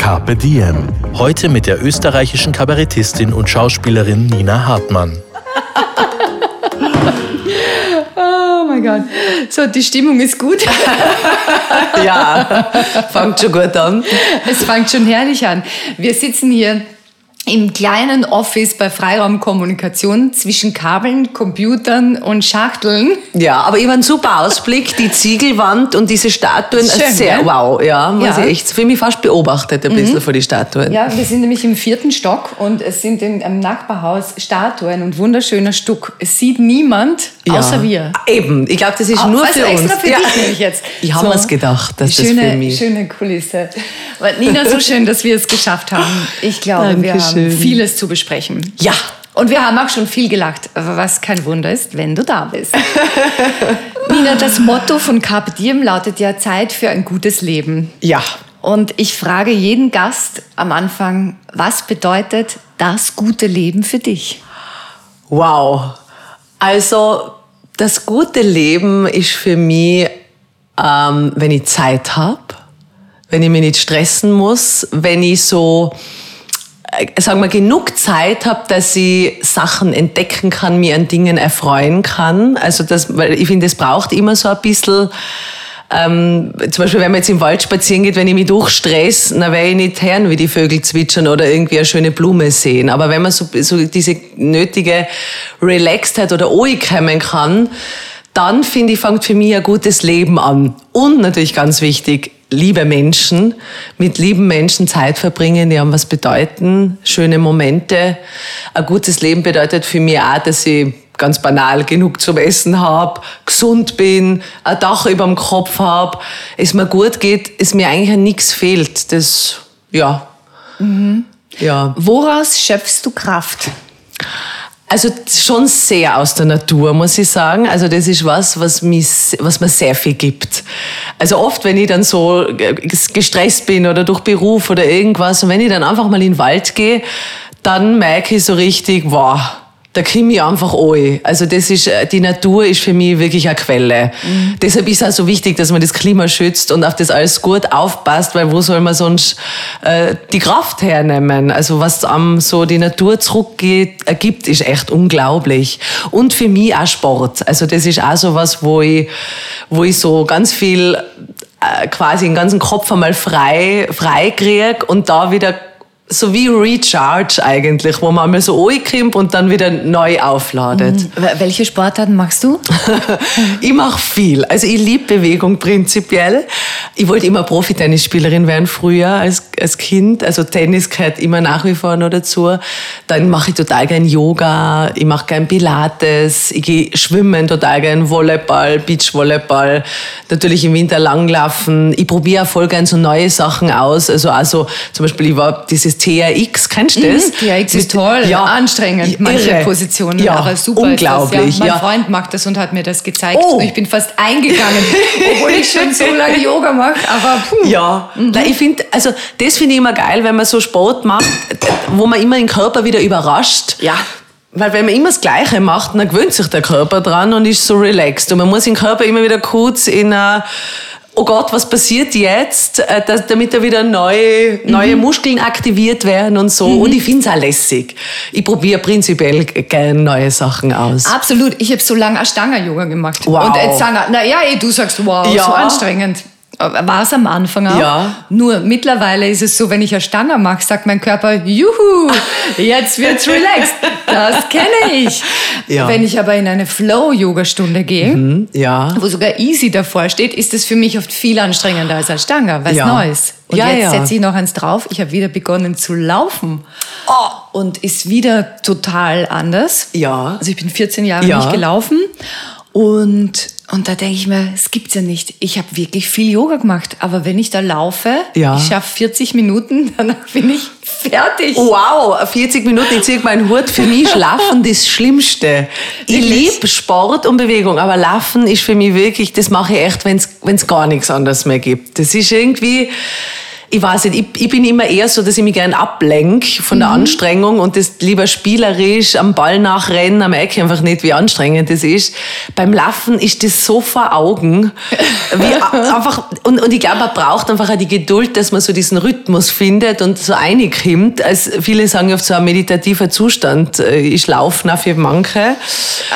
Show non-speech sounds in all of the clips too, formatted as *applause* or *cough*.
Carpe Diem. Heute mit der österreichischen Kabarettistin und Schauspielerin Nina Hartmann. *laughs* Oh mein Gott. So, die Stimmung ist gut. Ja, *laughs* fängt schon gut an. Es fängt schon herrlich an. Wir sitzen hier im kleinen Office bei Freiraumkommunikation zwischen Kabeln, Computern und Schachteln. Ja, aber habe einen super Ausblick, die Ziegelwand und diese Statuen, Schön, sehr gell? wow, ja, muss Ja. ich echt für mich fast beobachtet ein bisschen von die Statuen. Ja, wir sind nämlich im vierten Stock und es sind in einem Nachbarhaus Statuen und wunderschöner Stuck. Es sieht niemand Ja. außer wir. Eben, ich glaube, das ist nur also für extra uns. für ja. dich nämlich jetzt. *laughs* Ich habe So. mir's gedacht, dass das schöne, für mich. Schöne Kulisse. Aber Nina, so schön, dass wir es geschafft haben. Ich glaube, wir haben Dankeschön. vieles zu besprechen. Ja. Und wir haben auch schon viel gelacht, was kein Wunder ist, wenn du da bist. *laughs* Nina, das Motto von Carpe Diem lautet ja Zeit für ein gutes Leben. Ja. Und ich frage jeden Gast am Anfang, was bedeutet das gute Leben für dich? Wow. Also, das gute Leben ist für mich, ähm, wenn ich Zeit habe, wenn ich mich nicht stressen muss, wenn ich so, sagen wir, genug Zeit habe, dass ich Sachen entdecken kann, mir an Dingen erfreuen kann. Also, das, weil ich finde, es braucht immer so ein bisschen, ähm, zum Beispiel, wenn man jetzt im Wald spazieren geht, wenn ich mich durchstress, dann werde ich nicht hören, wie die Vögel zwitschern oder irgendwie eine schöne Blume sehen. Aber wenn man so, so diese nötige Relaxedheit oder Ruhe kommen kann, dann finde ich, fängt für mich ein gutes Leben an. Und natürlich ganz wichtig, liebe Menschen, mit lieben Menschen Zeit verbringen, die haben was bedeuten, schöne Momente. Ein gutes Leben bedeutet für mich auch, dass ich ganz banal genug zum Essen habe, gesund bin, ein Dach über dem Kopf habe, es mir gut geht, es mir eigentlich an nichts fehlt. Das, ja. Ja. Woraus schöpfst du Kraft? Also schon sehr aus der Natur, muss ich sagen. Also das ist was, was, mich, was mir sehr viel gibt. Also oft, wenn ich dann so gestresst bin oder durch Beruf oder irgendwas und wenn ich dann einfach mal in den Wald gehe, dann merke ich so richtig, wow, da komme ich einfach an. Also das ist, äh, die Natur ist für mich wirklich eine Quelle. Deshalb ist es auch so wichtig, dass man das Klima schützt und auf das alles gut aufpasst, weil wo soll man sonst äh, die Kraft hernehmen? Also was am so die Natur zurückgeht, ergibt, ist echt unglaublich. Und für mich auch Sport. Also das ist auch so was, wo ich, wo ich so ganz viel äh, quasi den ganzen Kopf einmal frei, frei krieg und da wieder so wie Recharge eigentlich, wo man einmal so reinkommt und dann wieder neu aufladet. Welche Sportarten machst du? *laughs* ich mache viel. Also ich liebe Bewegung prinzipiell. Ich wollte immer Profi-Tennisspielerin werden früher als, als Kind. Also Tennis gehört immer nach wie vor noch dazu. Dann mache ich total gern Yoga, ich mache gern Pilates, ich gehe schwimmen total gern, Volleyball, Beachvolleyball, natürlich im Winter langlaufen. Ich probiere auch voll gern so neue Sachen aus. Also also zum Beispiel, ich war dieses TRX, kennst du das? TRX ist Mit- toll, anstrengend, manche irre. Positionen, Ja, aber super unglaublich. Ja. Mein ja. Freund mag das und hat mir das gezeigt. Oh. Ich bin fast eingegangen, *laughs* obwohl ich schon so lange Yoga mache, aber puh. Ja, Nein, ich finde, also das finde ich immer geil, wenn man so Sport macht, wo man immer den Körper wieder überrascht. Ja. Weil wenn man immer das Gleiche macht, dann gewöhnt sich der Körper dran und ist so relaxed. Und man muss den Körper immer wieder kurz in eine Oh Gott, was passiert jetzt, äh, dass, damit da wieder neue, neue Muskeln aktiviert werden und so. Und ich finde es auch lässig. Ich probiere prinzipiell gerne neue Sachen aus. Absolut, ich habe so lange Ashtanga-Yoga gemacht. Wow. Und jetzt sagen, na ja, eh, du sagst, wow, Ja. so anstrengend. War es am Anfang auch. Ja. Nur mittlerweile ist es so, wenn ich Ashtanga mache, sagt mein Körper, juhu, jetzt wird's relaxed. Das kenne ich. Ja. Wenn ich aber in eine Flow-Yoga-Stunde gehe, ja. wo sogar Easy davor steht, ist es für mich oft viel anstrengender als Ashtanga, was Ja. Neues. Und Ja, jetzt ja. setze ich noch eins drauf. Ich habe wieder begonnen zu laufen. Oh, und ist wieder total anders. Ja. Also ich bin 14 Jahre Ja. nicht gelaufen und Und da denke ich mir, es gibt's ja nicht. Ich habe wirklich viel Yoga gemacht, aber wenn ich da laufe, Ja. ich schaffe 40 Minuten, *laughs* danach bin ich fertig. Wow, 40 Minuten, ich ziehe meinen Hut. Für mich ist Laufen das Schlimmste. Ich Wirklich? liebe Sport und Bewegung, aber Laufen ist für mich wirklich, das mache ich echt, wenn es gar nichts anderes mehr gibt. Das ist irgendwie, ich weiß nicht, ich, ich bin immer eher so, dass ich mich gern ablenke von der Anstrengung und das lieber spielerisch am Ball nachrennen, am Eck einfach nicht, wie anstrengend das ist. Beim Laufen ist das so vor Augen. *laughs* Einfach, und, und ich glaube, man braucht einfach auch die Geduld, dass man so diesen Rhythmus findet und so einkommt. Also viele sagen ja oft so ein meditativer Zustand äh, ist Laufen auch für manche.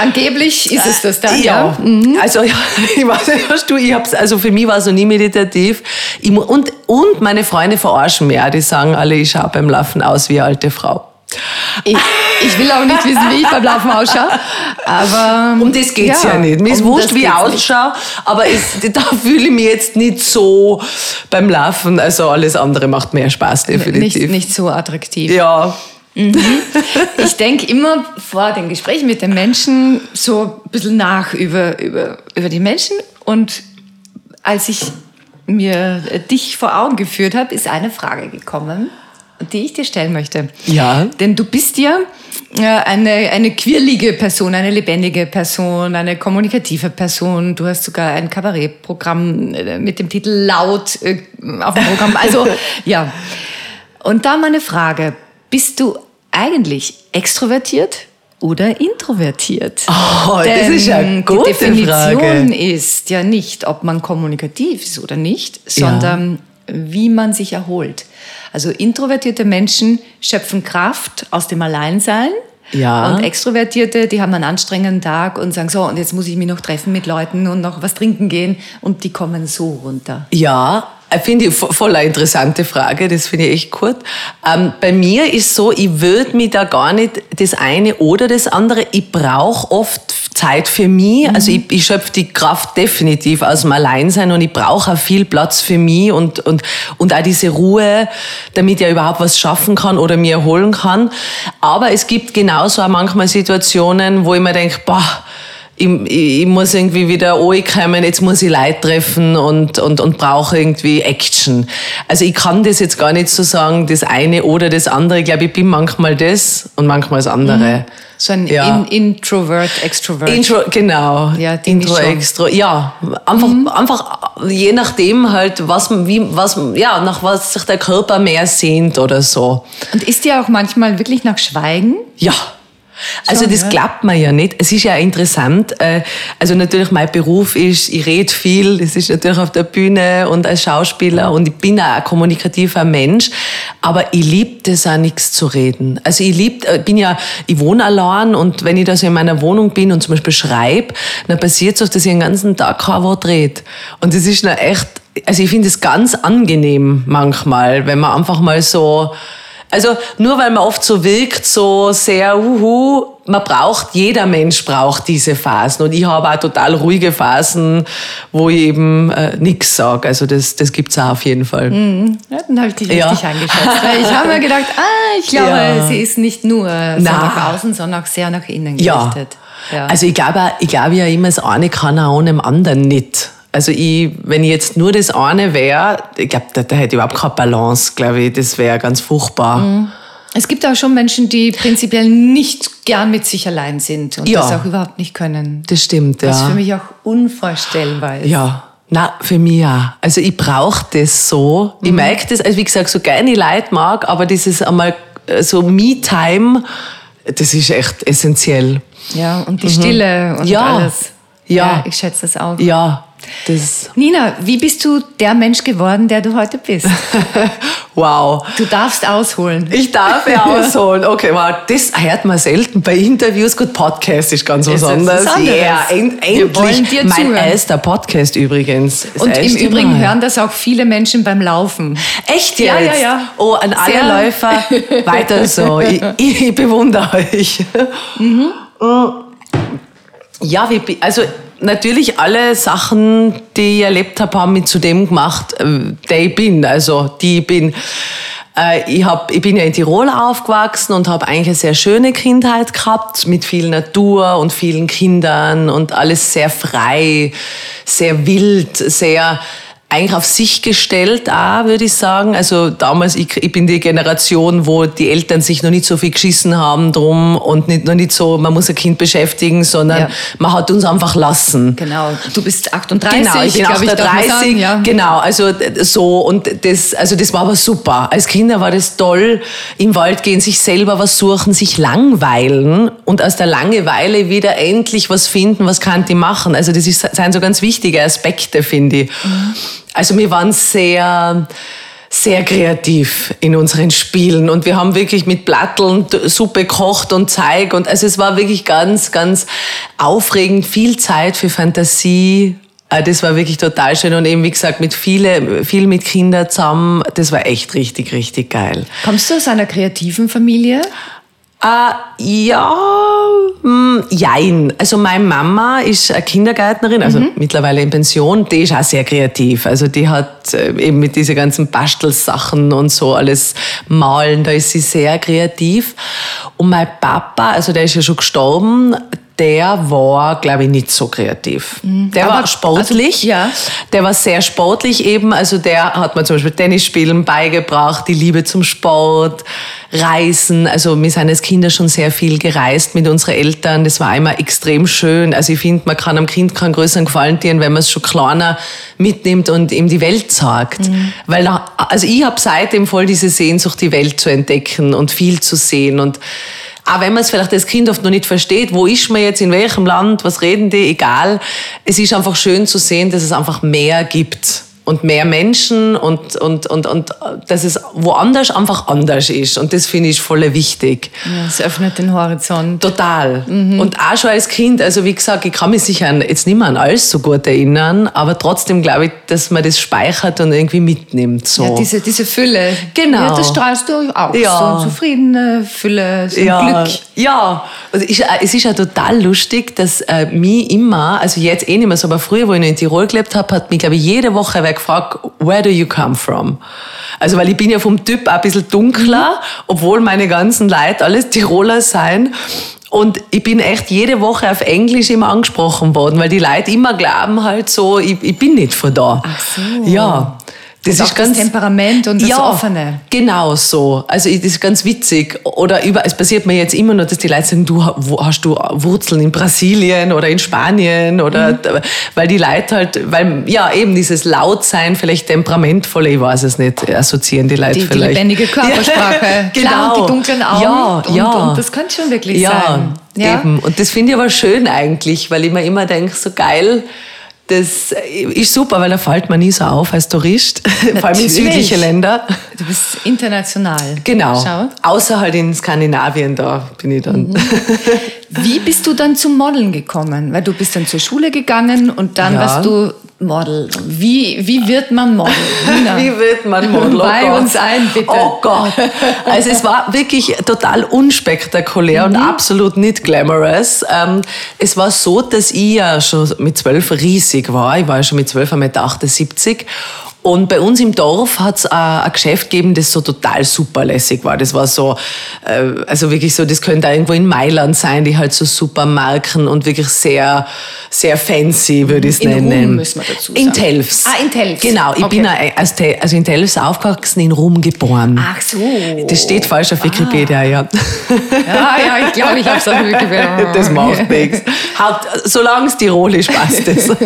Angeblich ist es das dann, Ja, ja. also ja, *laughs* ich weiß nicht, hast du, ich hab's, also für mich war es noch nie meditativ. Ich, und, und meine Freunde verarschen mich auch, die sagen alle, ich schaue beim Laufen aus wie eine alte Frau. Ich, ich will auch nicht wissen, wie ich beim Laufen ausschaue, aber... Um das geht's ja, nicht. Mir ist um wurscht, wie ich ausschaue, aber es, *laughs* da fühle ich mich jetzt nicht so beim Laufen. Also alles andere macht mehr Spaß, definitiv. Nicht, nicht so attraktiv. Ja, Ich denke immer vor den Gesprächen mit den Menschen so ein bisschen nach über, über, über die Menschen. Und als ich mir dich vor Augen geführt habe, ist eine Frage gekommen, die ich dir stellen möchte. Ja. Denn du bist ja äh, eine, eine quirlige Person, eine lebendige Person, eine kommunikative Person. Du hast sogar ein Kabarettprogramm äh, mit dem Titel Laut äh, auf dem Programm. Also, *laughs* ja. Und da meine Frage. Bist du eigentlich extrovertiert oder introvertiert? Oh, das ist ja gute Die Definition Frage. ist ja nicht, ob man kommunikativ ist oder nicht, sondern wie man sich erholt. Also introvertierte Menschen schöpfen Kraft aus dem Alleinsein. Ja. Und Extrovertierte, die haben einen anstrengenden Tag und sagen so, und jetzt muss ich mich noch treffen mit Leuten und noch was trinken gehen. Und die kommen so runter. Ja, finde ich vo- voll eine interessante Frage, das finde ich echt gut. Ähm, bei mir ist so, ich würde mich da gar nicht das eine oder das andere, ich brauche oft Zeit für mich, also ich, ich schöpfe die Kraft definitiv aus dem Alleinsein und ich brauche auch viel Platz für mich und, und, und auch diese Ruhe, damit ich überhaupt was schaffen kann oder mir erholen kann. Aber es gibt genauso auch manchmal Situationen, wo ich mir denke, boah, ich, ich, ich muss irgendwie wieder ankommen, jetzt muss ich Leute treffen und, und, und brauche irgendwie Action. Also ich kann das jetzt gar nicht so sagen, das eine oder das andere. Ich glaube, ich bin manchmal das und manchmal das andere. So ein Ja. In Introvert, Extrovert. Intro, genau. Ja, Intro. Extro. Ja, einfach, einfach je nachdem halt, was, wie, was, ja, nach was sich der Körper mehr sehnt oder so. und ist dir auch manchmal wirklich nach Schweigen? Ja. Also das klappt mir ja nicht. Es ist ja interessant. äh, Also natürlich mein Beruf ist, ich rede viel. Das ist natürlich auf der Bühne und als Schauspieler und ich bin auch ein kommunikativer Mensch. Aber ich liebe das auch nichts zu reden. Also ich lieb, äh, bin ja, ich wohne allein und wenn ich da so in meiner Wohnung bin und zum Beispiel schreibe, dann passiert es oft, dass ich den ganzen Tag kein Wort rede. Und das ist noch echt, also ich finde es ganz angenehm manchmal, wenn man einfach mal so also nur weil man oft so wirkt, so sehr, uhu, man braucht, jeder Mensch braucht diese Phasen. Und ich habe auch total ruhige Phasen, wo ich eben äh, nichts sage. Also das, das gibt's auch auf jeden Fall. Ja, dann habe ich dich Ja. richtig. Weil ich habe mir gedacht, ah, ich glaube, Ja. sie ist nicht nur so Na. nach außen, sondern auch sehr nach innen gerichtet. Ja. Also ich glaube, ich glaube ja immer, das eine kann auch ohne dem anderen nicht. Also ich, wenn ich jetzt nur das eine wäre, ich glaube, da, da hätte ich überhaupt keine Balance, glaube ich. Das wäre ganz furchtbar. Mhm. es gibt auch schon Menschen, die prinzipiell nicht gern mit sich allein sind und Ja. das auch überhaupt nicht können. Das stimmt, ja. Das ist für mich auch unvorstellbar. ist. Ja, na für mich auch. Also ich brauche das so. Ich merke das, also wie gesagt, so gerne ich Leute mag, aber dieses einmal äh, so Me-Time, das ist echt essentiell. Ja, und die Stille und Mhm. Ja. alles. Ja. ich schätze das auch. Ja, das, Nina, wie bist du der Mensch geworden, der du heute bist? *laughs* wow. Du darfst ausholen. Ich darf ja *laughs* ausholen. Okay, wow, das hört man selten bei Interviews. Gut, Podcast ist ganz was Ist anderes. anderes. Yeah, end, Wir endlich. dir mein zuhören. erster Podcast übrigens. Das Und im Übrigen Mal. hören das auch viele Menschen beim Laufen. Echt jetzt? Ja, ja, ja. Oh, an alle Sehr. Läufer, *laughs* weiter so. Ich, ich, bewundere euch. Mhm. Ja, wie, also natürlich alle Sachen, die ich erlebt habe, haben mich zu dem gemacht, äh, der ich bin. Also die ich bin. Äh, ich, hab, ich bin ja in Tirol aufgewachsen und habe eigentlich eine sehr schöne Kindheit gehabt mit viel Natur und vielen Kindern und alles sehr frei, sehr wild, sehr eigentlich auf sich gestellt auch, würde ich sagen. Also damals, ich, ich bin die Generation, wo die Eltern sich noch nicht so viel geschissen haben drum und nicht, noch nicht so, man muss ein Kind beschäftigen, sondern Ja. man hat uns einfach lassen. Genau, du bist 38, Genau, ich bin glaub ich, darf man 38, sagen, ja. genau, also so und das, also das war aber super. Als Kinder war das toll, im Wald gehen, sich selber was suchen, sich langweilen und aus der Langeweile wieder endlich was finden, was kann ich machen. Also das ist, sind so ganz wichtige Aspekte, finde ich. Also wir waren sehr sehr kreativ in unseren Spielen und wir haben wirklich mit Platteln Suppe gekocht und Zeig und also es war wirklich ganz, ganz aufregend, viel Zeit für Fantasie. Äh, Das war wirklich total schön und eben wie gesagt mit viele, viel mit Kindern zusammen. Das war echt richtig, richtig geil. Kommst du aus einer kreativen Familie? Äh, ja, mh, jein. Also meine Mama ist eine Kindergärtnerin, also mittlerweile in Pension. Die ist auch sehr kreativ. Also die hat äh, eben mit diesen ganzen Bastelsachen und so alles malen, da ist sie sehr kreativ. Und mein Papa, also der ist ja schon gestorben, der war, glaube ich, nicht so kreativ. Der war Aber- sportlich. also, ja. Der war sehr sportlich eben. Also der hat mir zum Beispiel Tennisspielen beigebracht, die Liebe zum Sport, Reisen. Also wir sind als Kinder schon sehr viel gereist mit unseren Eltern. Das war einmal extrem schön. Also ich finde, man kann am Kind keinen größeren Gefallen tun, wenn man es schon kleiner mitnimmt und ihm die Welt sagt. Weil da, also ich habe seitdem voll diese Sehnsucht, die Welt zu entdecken und viel zu sehen und auch wenn man es vielleicht als Kind oft noch nicht versteht, wo ist man jetzt, in welchem Land, was reden die, egal. Es ist einfach schön zu sehen, dass es einfach mehr gibt und mehr Menschen und, und, und, und dass es woanders einfach anders ist. Und das finde ich voll wichtig. Ja, es öffnet den Horizont. Total. Und auch schon als Kind, also wie gesagt, ich kann mich sicher an, jetzt nicht mehr an alles so gut erinnern, aber trotzdem glaube ich, dass man das speichert und irgendwie mitnimmt. So. Ja, diese, diese Fülle. Genau. Ja, das strahlst du auch. Ja. So zufriedene Fülle, so ja, Glück. Ja, also ich, es ist ja total lustig, dass äh, mich immer, also jetzt eh nicht mehr so, aber früher, wo ich noch in Tirol gelebt habe, hat mich, glaube ich, jede Woche gefragt, where do you come from? Also, weil ich bin ja vom Typ ein bisschen dunkler, obwohl meine ganzen Leute alles Tiroler sein. Und ich bin echt jede Woche auf Englisch immer angesprochen worden, weil die Leute immer glauben halt so, ich, ich bin nicht von da. Ach so. Ja. Das Und auch das Temperament und das Offene. Genau so. Also das ist ganz witzig. Oder über, es passiert mir jetzt immer nur, dass die Leute sagen, du hast du Wurzeln in Brasilien oder in Spanien oder Mhm. weil die Leute halt, weil ja eben dieses Lautsein, vielleicht temperamentvolle, ich weiß es nicht, assoziieren die Leute Die, die vielleicht. lebendige *laughs* Körpersprache. Ja, *laughs* Klar, und genau. die dunklen Augen. Ja, und, ja. Und das könnte schon wirklich ja, sein. Ja, eben. Und das finde ich aber schön eigentlich, weil ich mir immer denke, so geil, das ist super, weil da fällt man nie so auf als Tourist, *laughs* vor allem in Natürlich. südliche Länder. Du bist international. Genau. Schau. Außer halt in Skandinavien, da bin ich dann. Mhm. *laughs* Wie bist du dann zum Modeln gekommen? Weil du bist dann zur Schule gegangen und dann Ja. warst du Model. Wie, wie wird man Model? Nina? Wie wird man Model? Oh Weih Gott. uns ein, bitte. Oh Gott. Also es war wirklich total unspektakulär Mhm. und absolut nicht glamorous. Ähm, es war so, dass ich ja schon mit zwölf riesig war. Ich war ja schon mit zwölf 1,78 Meter. Und bei uns im Dorf hat es ein Geschäft gegeben, das so total superlässig war. Das war so, äh, also wirklich so, das könnte irgendwo in Mailand sein, die halt so super Marken und wirklich sehr, sehr fancy, würde ich es In nennen. Rom müssen wir dazu In sagen. Telfs. Ah, in Telfs. Genau, ich Okay. bin ein- als Te- also in Telfs aufgewachsen, in Rom geboren. Ach so. Das steht falsch auf Wikipedia, ja. Ja, ja, ich glaube, ich habe es auch wirklich. Das macht nichts. Haupt, solange es tirolisch passt es. *laughs*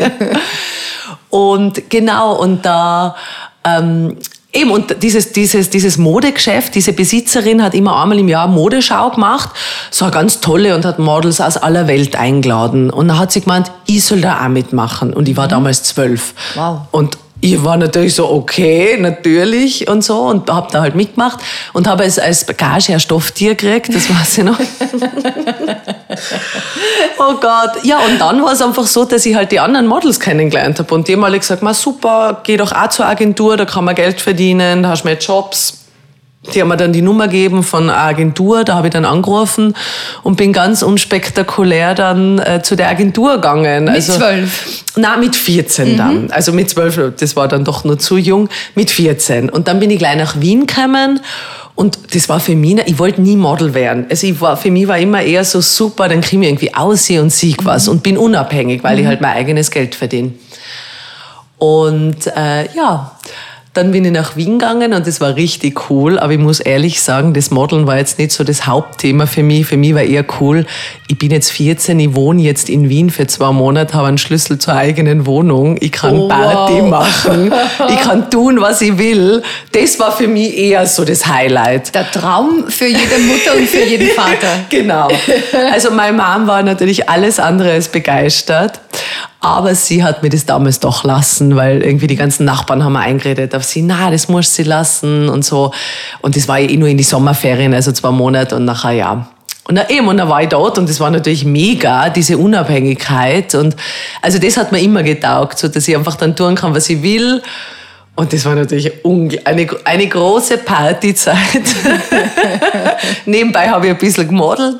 Und genau, und da ähm, eben, und dieses, dieses, dieses Modegeschäft, diese Besitzerin hat immer einmal im Jahr Modeschau gemacht, so eine ganz tolle und hat Models aus aller Welt eingeladen. Und dann hat sie gemeint, ich soll da auch mitmachen. Und ich war damals zwölf. Wow. Und ich war natürlich so, okay, natürlich und so und habe da halt mitgemacht und habe als, als Gage ein Stofftier gekriegt, das weiß ich noch. *laughs* oh Gott. Ja, und dann war es einfach so, dass ich halt die anderen Models kennengelernt habe und die haben alle gesagt, ma super, geh doch auch zur Agentur, da kann man Geld verdienen, da hast du mehr Jobs. Die haben mir dann die Nummer gegeben von einer Agentur, da habe ich dann angerufen und bin ganz unspektakulär dann äh, zu der Agentur gegangen. Mit zwölf? Na, mit 14 dann. Also mit zwölf, das war dann doch nur zu jung, mit 14. Und dann bin ich gleich nach Wien gekommen und das war für mich, ich wollte nie Model werden. Also ich war, für mich war immer eher so super, dann kriege ich irgendwie aussehen und sieg was und bin unabhängig, weil ich halt mein eigenes Geld verdiene. Und äh, ja, dann bin ich nach Wien gegangen und das war richtig cool. Aber ich muss ehrlich sagen, das Modeln war jetzt nicht so das Hauptthema für mich. Für mich war eher cool, ich bin jetzt 14, ich wohne jetzt in Wien für zwei Monate, habe einen Schlüssel zur eigenen Wohnung. Ich kann Oh, Party wow. machen. Ich kann tun, was ich will. Das war für mich eher so das Highlight. Der Traum für jede Mutter und für jeden Vater. *laughs* Genau. Also meine Mom war natürlich alles andere als begeistert. Aber sie hat mir das damals doch lassen, weil irgendwie die ganzen Nachbarn haben mir eingeredet auf sie, na, das musst sie lassen und so. Und das war ja eh nur in die Sommerferien, also zwei Monate und nachher ja. Und dann eben, und dann war ich dort und das war natürlich mega, diese Unabhängigkeit. Und also das hat mir immer getaugt, so dass ich einfach dann tun kann, was ich will. Und das war natürlich eine, eine große Partyzeit. *laughs* Nebenbei habe ich ein bisschen gemodelt.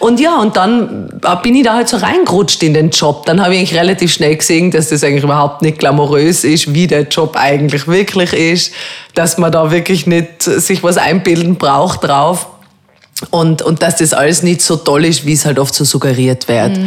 Und ja, und dann bin ich da halt so reingerutscht in den Job. Dann habe ich eigentlich relativ schnell gesehen, dass das eigentlich überhaupt nicht glamourös ist, wie der Job eigentlich wirklich ist, dass man da wirklich nicht sich was einbilden braucht drauf. Und, und dass das alles nicht so toll ist, wie es halt oft so suggeriert wird.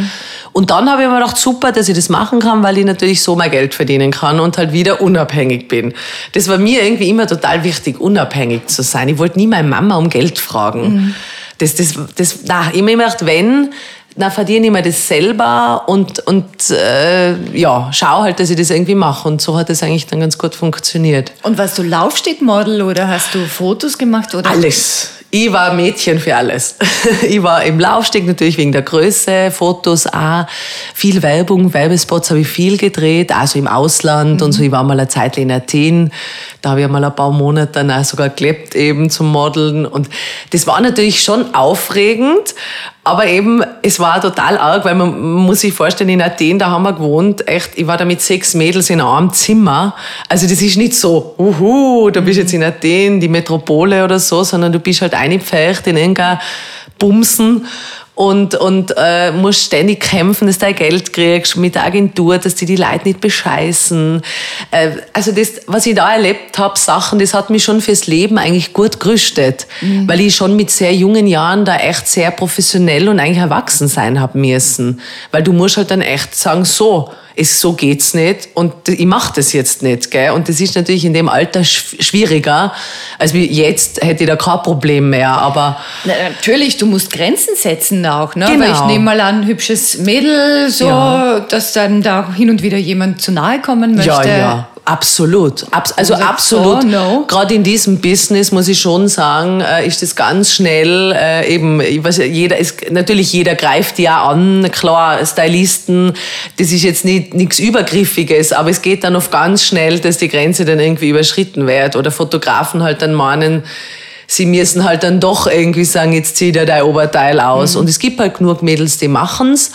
Und dann habe ich mir gedacht, super, dass ich das machen kann, weil ich natürlich so mein Geld verdienen kann und halt wieder unabhängig bin. Das war mir irgendwie immer total wichtig, unabhängig zu sein. Ich wollte nie meine Mama um Geld fragen. Das, das, das, na, ich mir immer gedacht, wenn, dann verdiene ich mir das selber und, und äh, ja, schau halt, dass ich das irgendwie mache. Und so hat das eigentlich dann ganz gut funktioniert. Und warst du Laufstegmodel oder hast du Fotos gemacht? Oder? Alles. Ich war Mädchen für alles. *laughs* Ich war im Laufsteg natürlich wegen der Größe, Fotos auch, viel Werbung, Werbespots habe ich viel gedreht, also im Ausland und so. Ich war mal eine Zeit in Athen, da habe ich mal ein paar Monate dann auch sogar gelebt eben zum Modeln und das war natürlich schon aufregend, aber eben, es war total arg, weil man, muss sich vorstellen, in Athen, da haben wir gewohnt, echt, ich war da mit sechs Mädels in einem Zimmer. Also das ist nicht so, uhu, du bist jetzt in Athen, die Metropole oder so, sondern du bist halt eingepfercht in irgendein Bumsen und, und äh, musst ständig kämpfen, dass du dein Geld kriegst mit der Agentur, dass die die Leute nicht bescheißen. Äh, also das, was ich da erlebt habe, Sachen, das hat mich schon fürs Leben eigentlich gut gerüstet, weil ich schon mit sehr jungen Jahren da echt sehr professionell und eigentlich erwachsen sein hab müssen. Weil du musst halt dann echt sagen, so, ist, so geht's nicht und ich mache das jetzt nicht. Gell? Und das ist natürlich in dem Alter schw- schwieriger, als wie jetzt hätte ich da kein Problem mehr, aber Na, natürlich, du musst Grenzen setzen auch, ne? Genau. Weil ich nehme mal an, ein hübsches Mädel, so, Ja. dass dann da hin und wieder jemand zu nahe kommen möchte. Ja, ja, absolut. Abs also absolut. oh, no. Gerade in diesem Business muss ich schon sagen, äh, ist das ganz schnell äh, eben, ich weiß, jeder ist natürlich jeder greift ja an, klar, Stylisten, das ist jetzt nicht nichts übergriffiges, aber es geht dann oft ganz schnell, dass die Grenze dann irgendwie überschritten wird oder Fotografen halt dann meinen, sie müssen halt dann doch irgendwie sagen, jetzt zieh dir dein Oberteil aus. Und es gibt halt genug Mädels, die machen's.